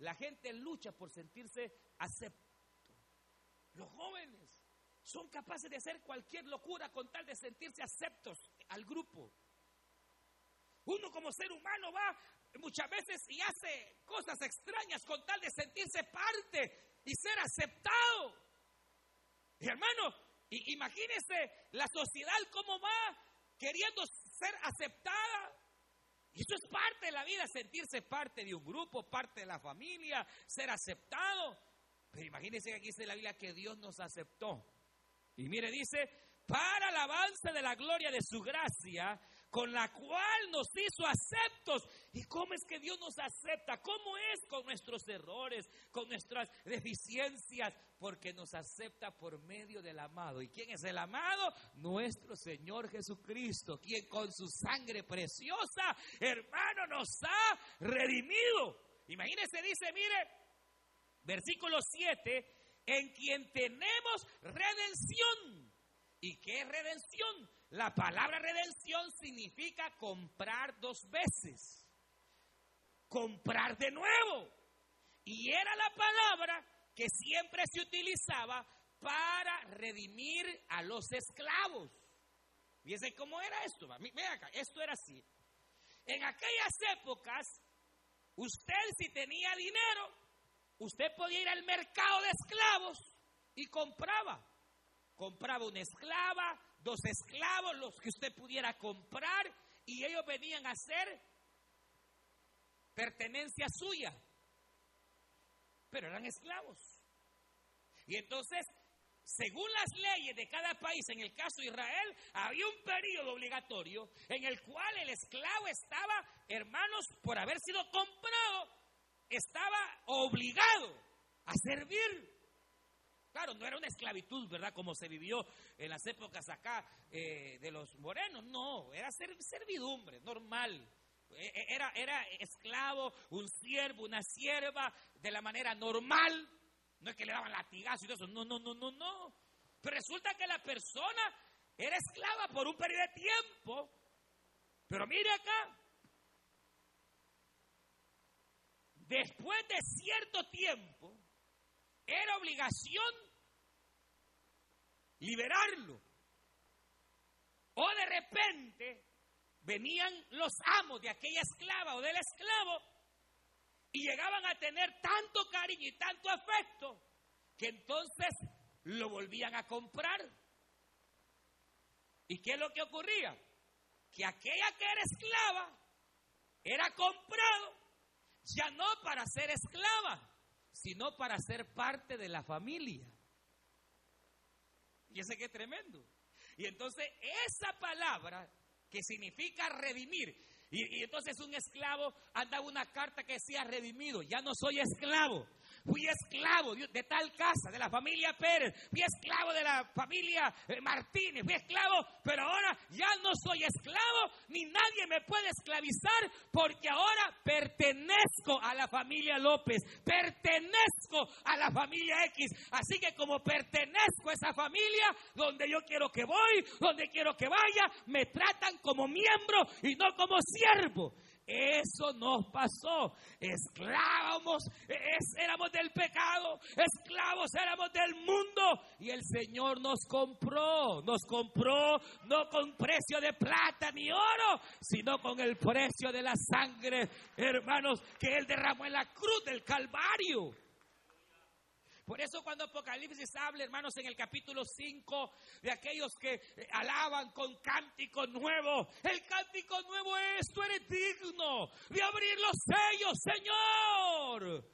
La gente lucha por sentirse acepto. Los jóvenes son capaces de hacer cualquier locura con tal de sentirse aceptos al grupo. Uno como ser humano va muchas veces y hace cosas extrañas con tal de sentirse parte y ser aceptado. Y hermano, imagínese la sociedad cómo va queriendo ser aceptada. Y eso es parte de la vida, sentirse parte de un grupo, parte de la familia, ser aceptado. Pero imagínese que aquí dice la Biblia que Dios nos aceptó. Y mire, dice, para alabanza de la gloria de su gracia, con la cual nos hizo aceptos. ¿Y cómo es que Dios nos acepta? ¿Cómo es con nuestros errores, con nuestras deficiencias? Porque nos acepta por medio del amado. ¿Y quién es el amado? Nuestro Señor Jesucristo, quien con su sangre preciosa, hermano, nos ha redimido. Imagínese, dice, mire, versículo 7 en quien tenemos redención. ¿Y qué es redención? La palabra redención significa comprar dos veces, comprar de nuevo. Y era la palabra que siempre se utilizaba para redimir a los esclavos. Fíjense cómo era esto. Vean acá, esto era así. En aquellas épocas, usted si tenía dinero, usted podía ir al mercado de esclavos y compraba. Compraba una esclava, dos esclavos, los que usted pudiera comprar, y ellos venían a ser pertenencia suya, pero eran esclavos. Y entonces, según las leyes de cada país, en el caso de Israel, había un periodo obligatorio en el cual el esclavo estaba, hermanos, por haber sido comprado, estaba obligado a servir. Claro, no era una esclavitud, ¿verdad? Como se vivió en las épocas acá eh, de los morenos. No, era servidumbre, normal. E, e, era, era esclavo, un siervo, una sierva, de la manera normal. No es que le daban latigazo y todo eso. No, no, no, no, no. Pero resulta que la persona era esclava por un periodo de tiempo. Pero mire acá. Después de cierto tiempo, era obligación liberarlo. O de repente venían los amos de aquella esclava o del esclavo y llegaban a tener tanto cariño y tanto afecto que entonces lo volvían a comprar. ¿Y qué es lo que ocurría? Que aquella que era esclava era comprado ya no para ser esclava, sino para ser parte de la familia. Y ese que es tremendo. Y entonces esa palabra que significa redimir, y, entonces un esclavo andaba una carta que decía redimido, ya no soy esclavo, Fui esclavo de tal casa, de la familia Pérez. Fui esclavo de la familia eh, Martínez. Fui esclavo, pero ahora ya no soy esclavo, ni nadie me puede esclavizar, porque ahora pertenezco a la familia López. Pertenezco a la familia X. Así que como pertenezco a esa familia, donde yo quiero que voy, donde quiero que vaya, me tratan como miembro y no como siervo. Eso nos pasó. Esclavos, éramos del pecado, esclavos éramos del mundo. Y el Señor nos compró, nos compró no con precio de plata ni oro, sino con el precio de la sangre, hermanos, que Él derramó en la cruz del Calvario. Por eso cuando Apocalipsis habla, hermanos, en el capítulo 5, de aquellos que eh, alaban con cántico nuevo, el cántico nuevo es, tú eres digno de abrir los sellos, Señor,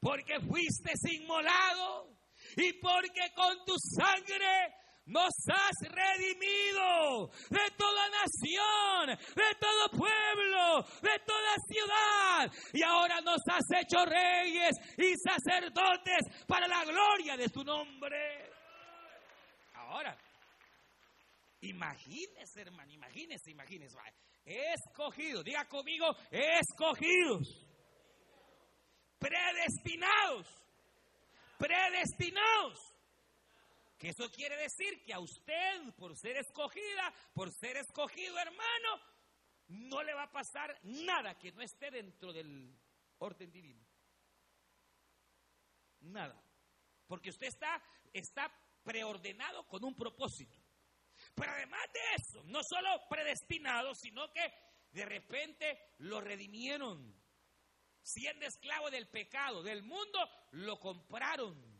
porque fuiste inmolado y porque con tu sangre nos has redimido de toda nación, de todo pueblo, de toda ciudad. Y ahora nos has hecho reyes y sacerdotes para la gloria de tu nombre. Ahora, imagínese, hermano, imagínese, imagínese. Escogidos, diga conmigo, escogidos. Predestinados. Predestinados eso quiere decir que a usted, por ser escogida, por ser escogido hermano, no le va a pasar nada que no esté dentro del orden divino. Nada. Porque usted está, está preordenado con un propósito. Pero además de eso, no solo predestinado, sino que de repente lo redimieron. Siendo esclavo del pecado, del mundo, lo compraron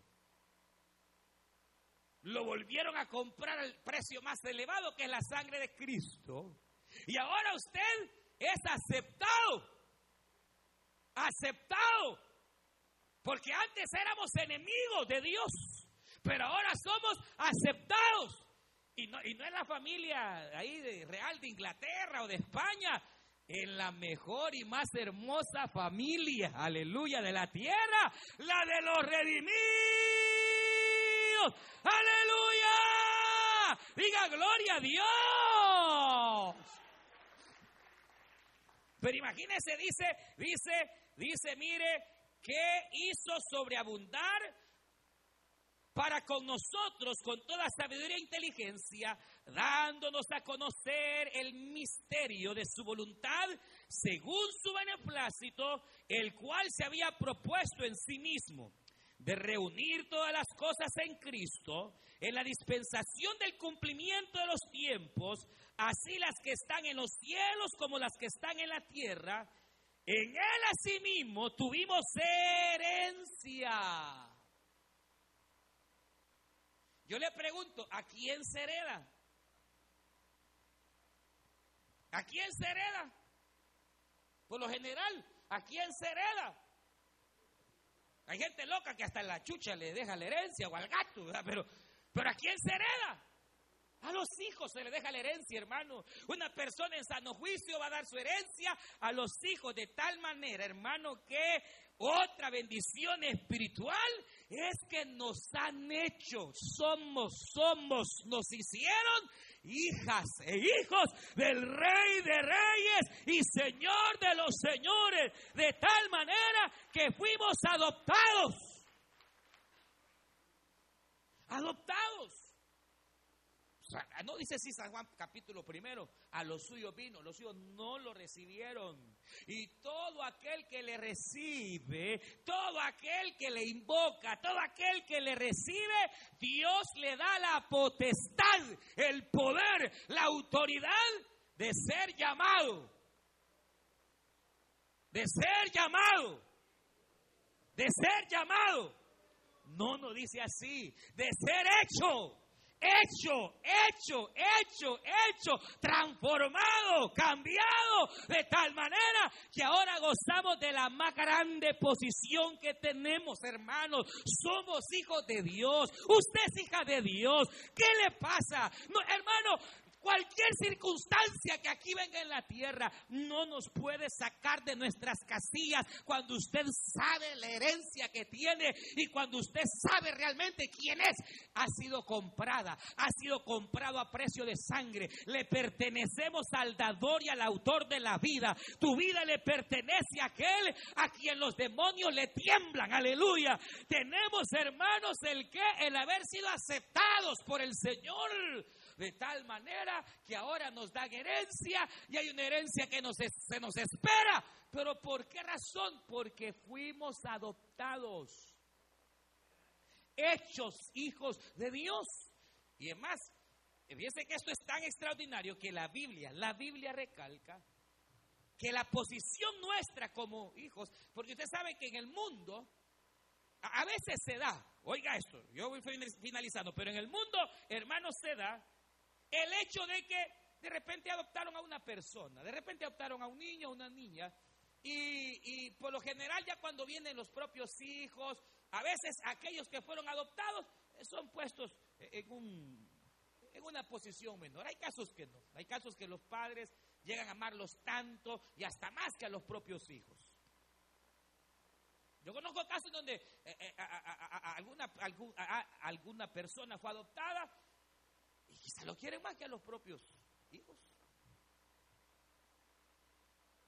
lo volvieron a comprar al precio más elevado que es la sangre de Cristo. Y ahora usted es aceptado. Aceptado. Porque antes éramos enemigos de Dios. Pero ahora somos aceptados. Y no, y no es la familia ahí de real de Inglaterra o de España. En la mejor y más hermosa familia, aleluya, de la tierra, la de los redimidos Aleluya. Diga gloria a Dios. Pero imagínese, dice, dice, dice, mire, que hizo sobreabundar para con nosotros, con toda sabiduría e inteligencia, dándonos a conocer el misterio de su voluntad, según su beneplácito, el cual se había propuesto en sí mismo de reunir todas las cosas en Cristo, en la dispensación del cumplimiento de los tiempos, así las que están en los cielos como las que están en la tierra, en Él asimismo tuvimos herencia. Yo le pregunto, ¿a quién se hereda? ¿A quién se hereda? Por lo general, ¿a quién se hereda? Hay gente loca que hasta la chucha le deja la herencia o al gato, Pero, pero ¿a quién se hereda? A los hijos se le deja la herencia, hermano. Una persona en sano juicio va a dar su herencia a los hijos de tal manera, hermano, que otra bendición espiritual es que nos han hecho, somos, somos, nos hicieron hijas e hijos del Rey de Reyes y Señor de los Señores, de tal manera que fuimos adoptados. Adoptados. No dice así San Juan capítulo primero, a los suyos vino, los suyos no lo recibieron. Y todo aquel que le recibe, todo aquel que le invoca, todo aquel que le recibe, Dios le da la potestad, el poder, la autoridad de ser llamado. De ser llamado. De ser llamado. No nos dice así, de ser hecho hecho, hecho, hecho, hecho, transformado, cambiado, de tal manera que ahora gozamos de la más grande posición que tenemos, hermanos. Somos hijos de Dios. Usted es hija de Dios. ¿Qué le pasa? No, hermano, Cualquier circunstancia que aquí venga en la tierra no nos puede sacar de nuestras casillas cuando usted sabe la herencia que tiene y cuando usted sabe realmente quién es. Ha sido comprada, ha sido comprado a precio de sangre. Le pertenecemos al dador y al autor de la vida. Tu vida le pertenece a aquel a quien los demonios le tiemblan. Aleluya. Tenemos hermanos el que el haber sido aceptados por el Señor de tal manera que ahora nos dan herencia y hay una herencia que nos, se nos espera. Pero ¿por qué razón? Porque fuimos adoptados, hechos hijos de Dios. Y además, fíjense que esto es tan extraordinario que la Biblia, la Biblia recalca que la posición nuestra como hijos, porque usted sabe que en el mundo a veces se da, oiga esto, yo voy finalizando, pero en el mundo, hermanos, se da el hecho de que de repente adoptaron a una persona, de repente adoptaron a un niño o una niña, y, por lo general ya cuando vienen los propios hijos, a veces aquellos que fueron adoptados eh, son puestos en, un, en una posición menor. Hay casos que no, hay casos que los padres llegan a amarlos tanto y hasta más que a los propios hijos. Yo conozco casos donde eh, eh, alguna persona fue adoptada quizá lo quieren más que a los propios hijos.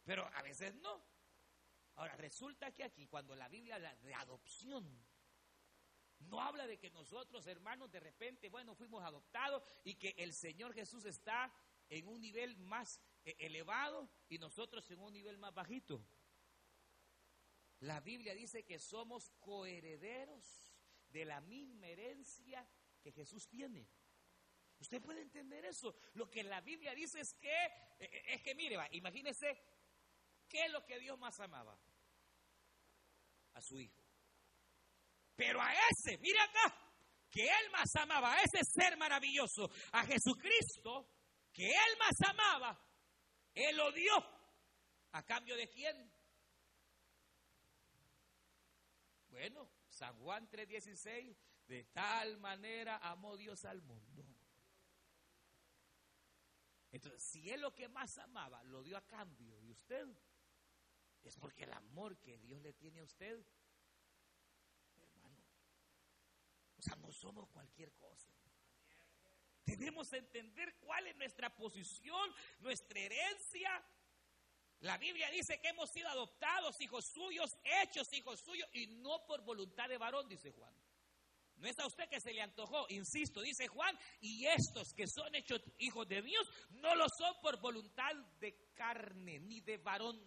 Pero a veces no. Ahora, resulta que aquí, cuando la Biblia habla de adopción, no habla de que nosotros, hermanos, de repente, bueno, fuimos adoptados y que el Señor Jesús está en un nivel más eh, elevado y nosotros en un nivel más bajito. La Biblia dice que somos coherederos de la misma herencia que Jesús tiene. Usted puede entender eso. Lo que la Biblia dice es que, eh, eh, es que mire, imagínese, ¿qué es lo que Dios más amaba? A su hijo. Pero a ese, mire acá, que él más amaba, a ese ser maravilloso, a Jesucristo, que él más amaba, él lo dio. ¿A cambio de quién? Bueno, San Juan 3:16, de tal manera amó Dios al mundo entonces, si él lo que más amaba lo dio a cambio de usted, es porque el amor que Dios le tiene a usted, hermano, o sea, no somos cualquier cosa. Debemos entender cuál es nuestra posición, nuestra herencia. La Biblia dice que hemos sido adoptados, hijos suyos, hechos hijos suyos, y no por voluntad de varón, dice Juan. No es a usted que se le antojó, insisto, dice Juan, y estos que son hechos hijos de Dios no lo son por voluntad de carne ni de varón.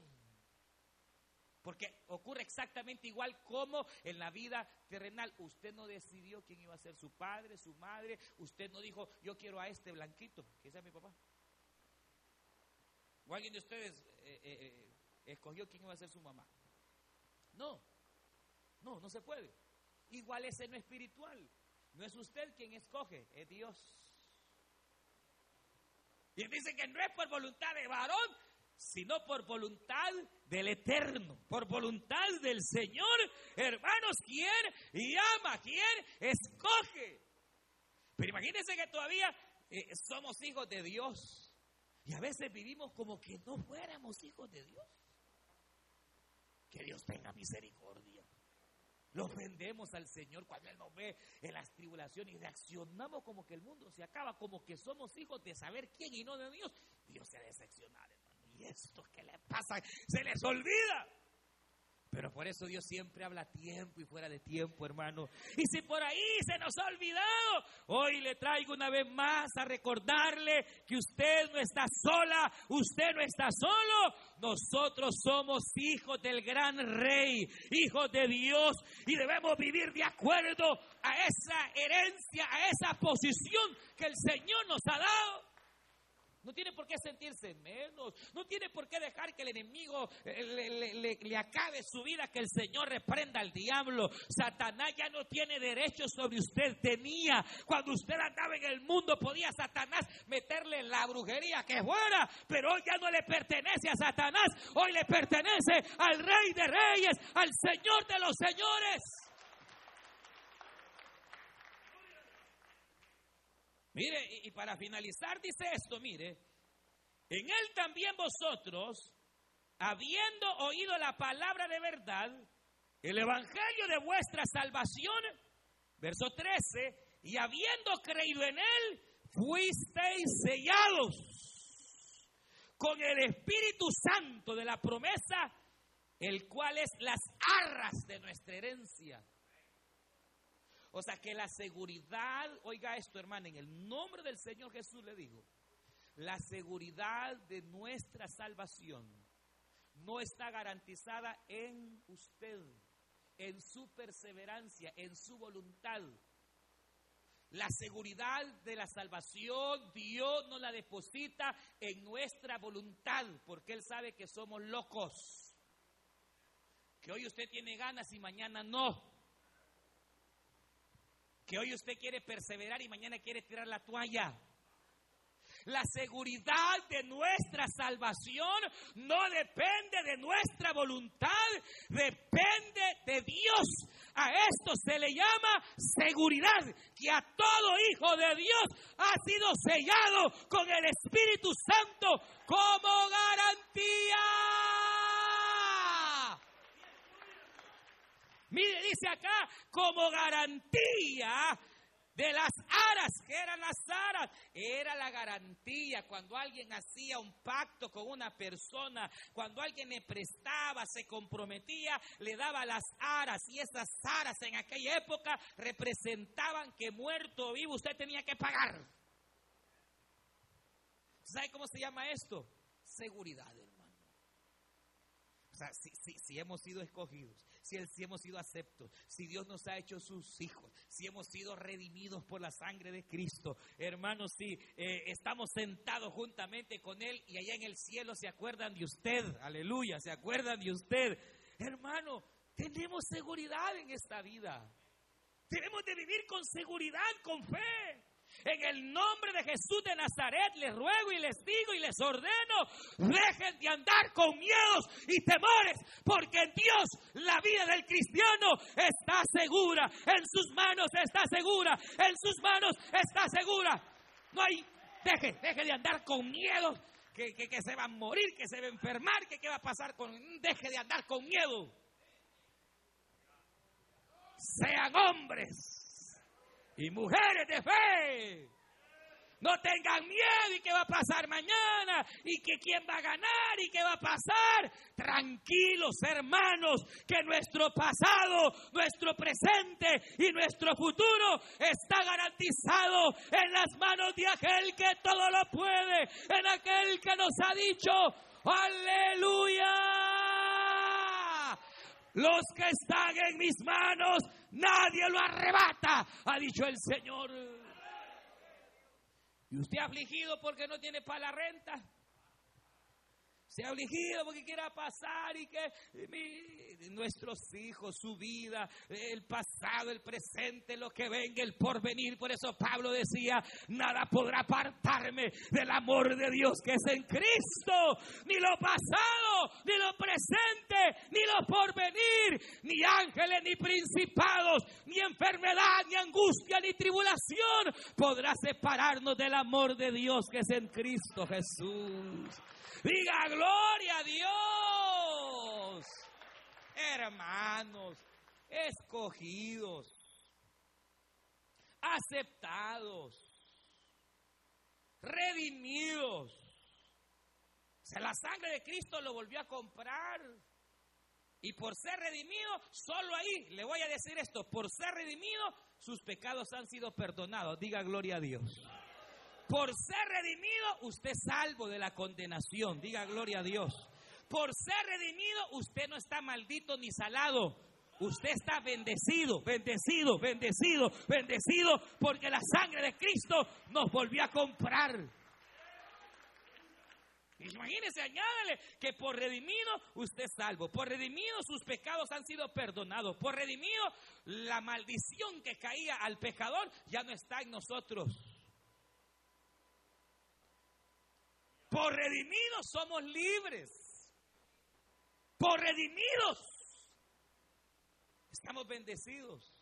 Porque ocurre exactamente igual como en la vida terrenal. Usted no decidió quién iba a ser su padre, su madre. Usted no dijo, yo quiero a este blanquito, que sea mi papá. O alguien de ustedes eh, eh, eh, escogió quién iba a ser su mamá. No, no, no se puede. Igual es en lo espiritual. No es usted quien escoge, es Dios. Y dice que no es por voluntad de varón, sino por voluntad del Eterno, por voluntad del Señor. Hermanos, ¿quién llama? ¿Quién escoge? Pero imagínense que todavía eh, somos hijos de Dios. Y a veces vivimos como que no fuéramos hijos de Dios. Que Dios tenga misericordia. Lo ofendemos al Señor cuando Él nos ve en las tribulaciones y reaccionamos como que el mundo se acaba, como que somos hijos de saber quién y no de Dios. Dios se ha decepcionado, hermano. ¿Y esto que le pasa? Se les olvida. Pero por eso Dios siempre habla a tiempo y fuera de tiempo, hermano. Y si por ahí se nos ha olvidado, hoy le traigo una vez más a recordarle que usted no está sola, usted no está solo. Nosotros somos hijos del gran rey, hijos de Dios, y debemos vivir de acuerdo a esa herencia, a esa posición que el Señor nos ha dado. No tiene por qué sentirse menos. No tiene por qué dejar que el enemigo eh, le, acabe su vida, que el Señor reprenda al diablo. Satanás ya no tiene derecho sobre usted. Tenía. Cuando usted andaba en el mundo, podía Satanás meterle la brujería que fuera. Pero hoy ya no le pertenece a Satanás. Hoy le pertenece al Rey de Reyes, al Señor de los Señores. Mire, y para finalizar dice esto, mire, en él también vosotros, habiendo oído la palabra de verdad, el evangelio de vuestra salvación, verso 13, y habiendo creído en él, fuisteis sellados con el Espíritu Santo de la promesa, el cual es las arras de nuestra herencia o sea que la seguridad, oiga esto hermano, en el nombre del Señor Jesús le digo, la seguridad de nuestra salvación no está garantizada en usted, en su perseverancia, en su voluntad. La seguridad de la salvación Dios nos la deposita en nuestra voluntad, porque Él sabe que somos locos. Que hoy usted tiene ganas y mañana no que hoy usted quiere perseverar y mañana quiere tirar la toalla. La seguridad de nuestra salvación no depende de nuestra voluntad, depende de Dios. A esto se le llama seguridad, que a todo hijo de Dios ha sido sellado con el Espíritu Santo como garantía. Mire, dice acá, como garantía de las aras, que eran las aras, era la garantía cuando alguien hacía un pacto con una persona, cuando alguien le prestaba, se comprometía, le daba las aras y esas aras en aquella época representaban que muerto o vivo usted tenía que pagar. ¿Sabe cómo se llama esto? Seguridad, hermano. O sea, si, si hemos sido escogidos, si, hemos sido aceptos, si Dios nos ha hecho sus hijos, si hemos sido redimidos por la sangre de Cristo. Hermanos, si eh, estamos sentados juntamente con Él y allá en el cielo se acuerdan de usted, aleluya, se acuerdan de usted. Hermano, tenemos seguridad en esta vida. Tenemos de vivir con seguridad, con fe. En el nombre de Jesús de Nazaret les ruego y les digo y les ordeno, dejen de andar con miedos y temores, porque en Dios la vida del cristiano está segura, en sus manos está segura, en sus manos está segura. No hay, deje, deje de andar con miedos, que, que, se va a morir, que se va a enfermar, que qué va a pasar con, deje de andar con miedo. Sean hombres y mujeres de fe. No tengan miedo y qué va a pasar mañana y que quién va a ganar y qué va a pasar. Tranquilos hermanos, que nuestro pasado, nuestro presente y nuestro futuro está garantizado en las manos de aquel que todo lo puede, en aquel que nos ha dicho, aleluya. Los que están en mis manos, nadie lo arrebata, ha dicho el Señor. ¿Y usted afligido porque no tiene para la renta? Se ha afligido porque quiera pasar y que nuestros hijos, su vida, el pasado, el presente, lo que venga, el porvenir. Por eso Pablo decía, nada podrá apartarme del amor de Dios que es en Cristo. Ni lo pasado, ni lo presente, ni lo porvenir, ni ángeles, ni principados, ni enfermedad, ni angustia, ni tribulación podrá separarnos del amor de Dios que es en Cristo Jesús. Diga gloria a Dios. Hermanos, escogidos, aceptados, redimidos. O sea, la sangre de Cristo lo volvió a comprar. Y por ser redimido, solo ahí, le voy a decir esto, por ser redimido, sus pecados han sido perdonados. Diga gloria a Dios. Por ser redimido, usted es salvo de la condenación. Diga gloria a Dios. Por ser redimido, usted no está maldito ni salado. Usted está bendecido, bendecido, bendecido, bendecido, porque la sangre de Cristo nos volvió a comprar. Imagínese, añádale que por redimido usted es salvo. Por redimido sus pecados han sido perdonados. Por redimido la maldición que caía al pecador ya no está en nosotros. Por redimidos somos libres. Por redimidos estamos bendecidos.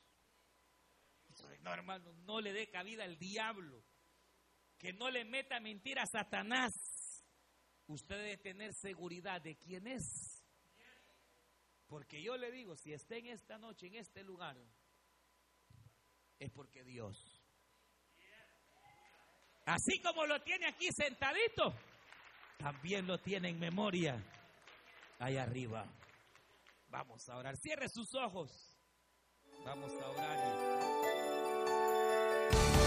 No, hermano, no le dé cabida al diablo. Que no le meta mentira a Satanás. Usted debe tener seguridad de quién es. Porque yo le digo, si está en esta noche, en este lugar, es porque Dios. Así como lo tiene aquí sentadito, también lo tiene en memoria ahí arriba. Vamos a orar. Cierre sus ojos. Vamos a orar.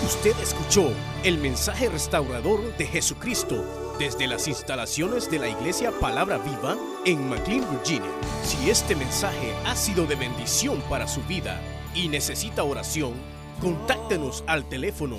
Usted escuchó el mensaje restaurador de Jesucristo desde las instalaciones de la iglesia Palabra Viva en McLean, Virginia. Si este mensaje ha sido de bendición para su vida y necesita oración, contáctenos al teléfono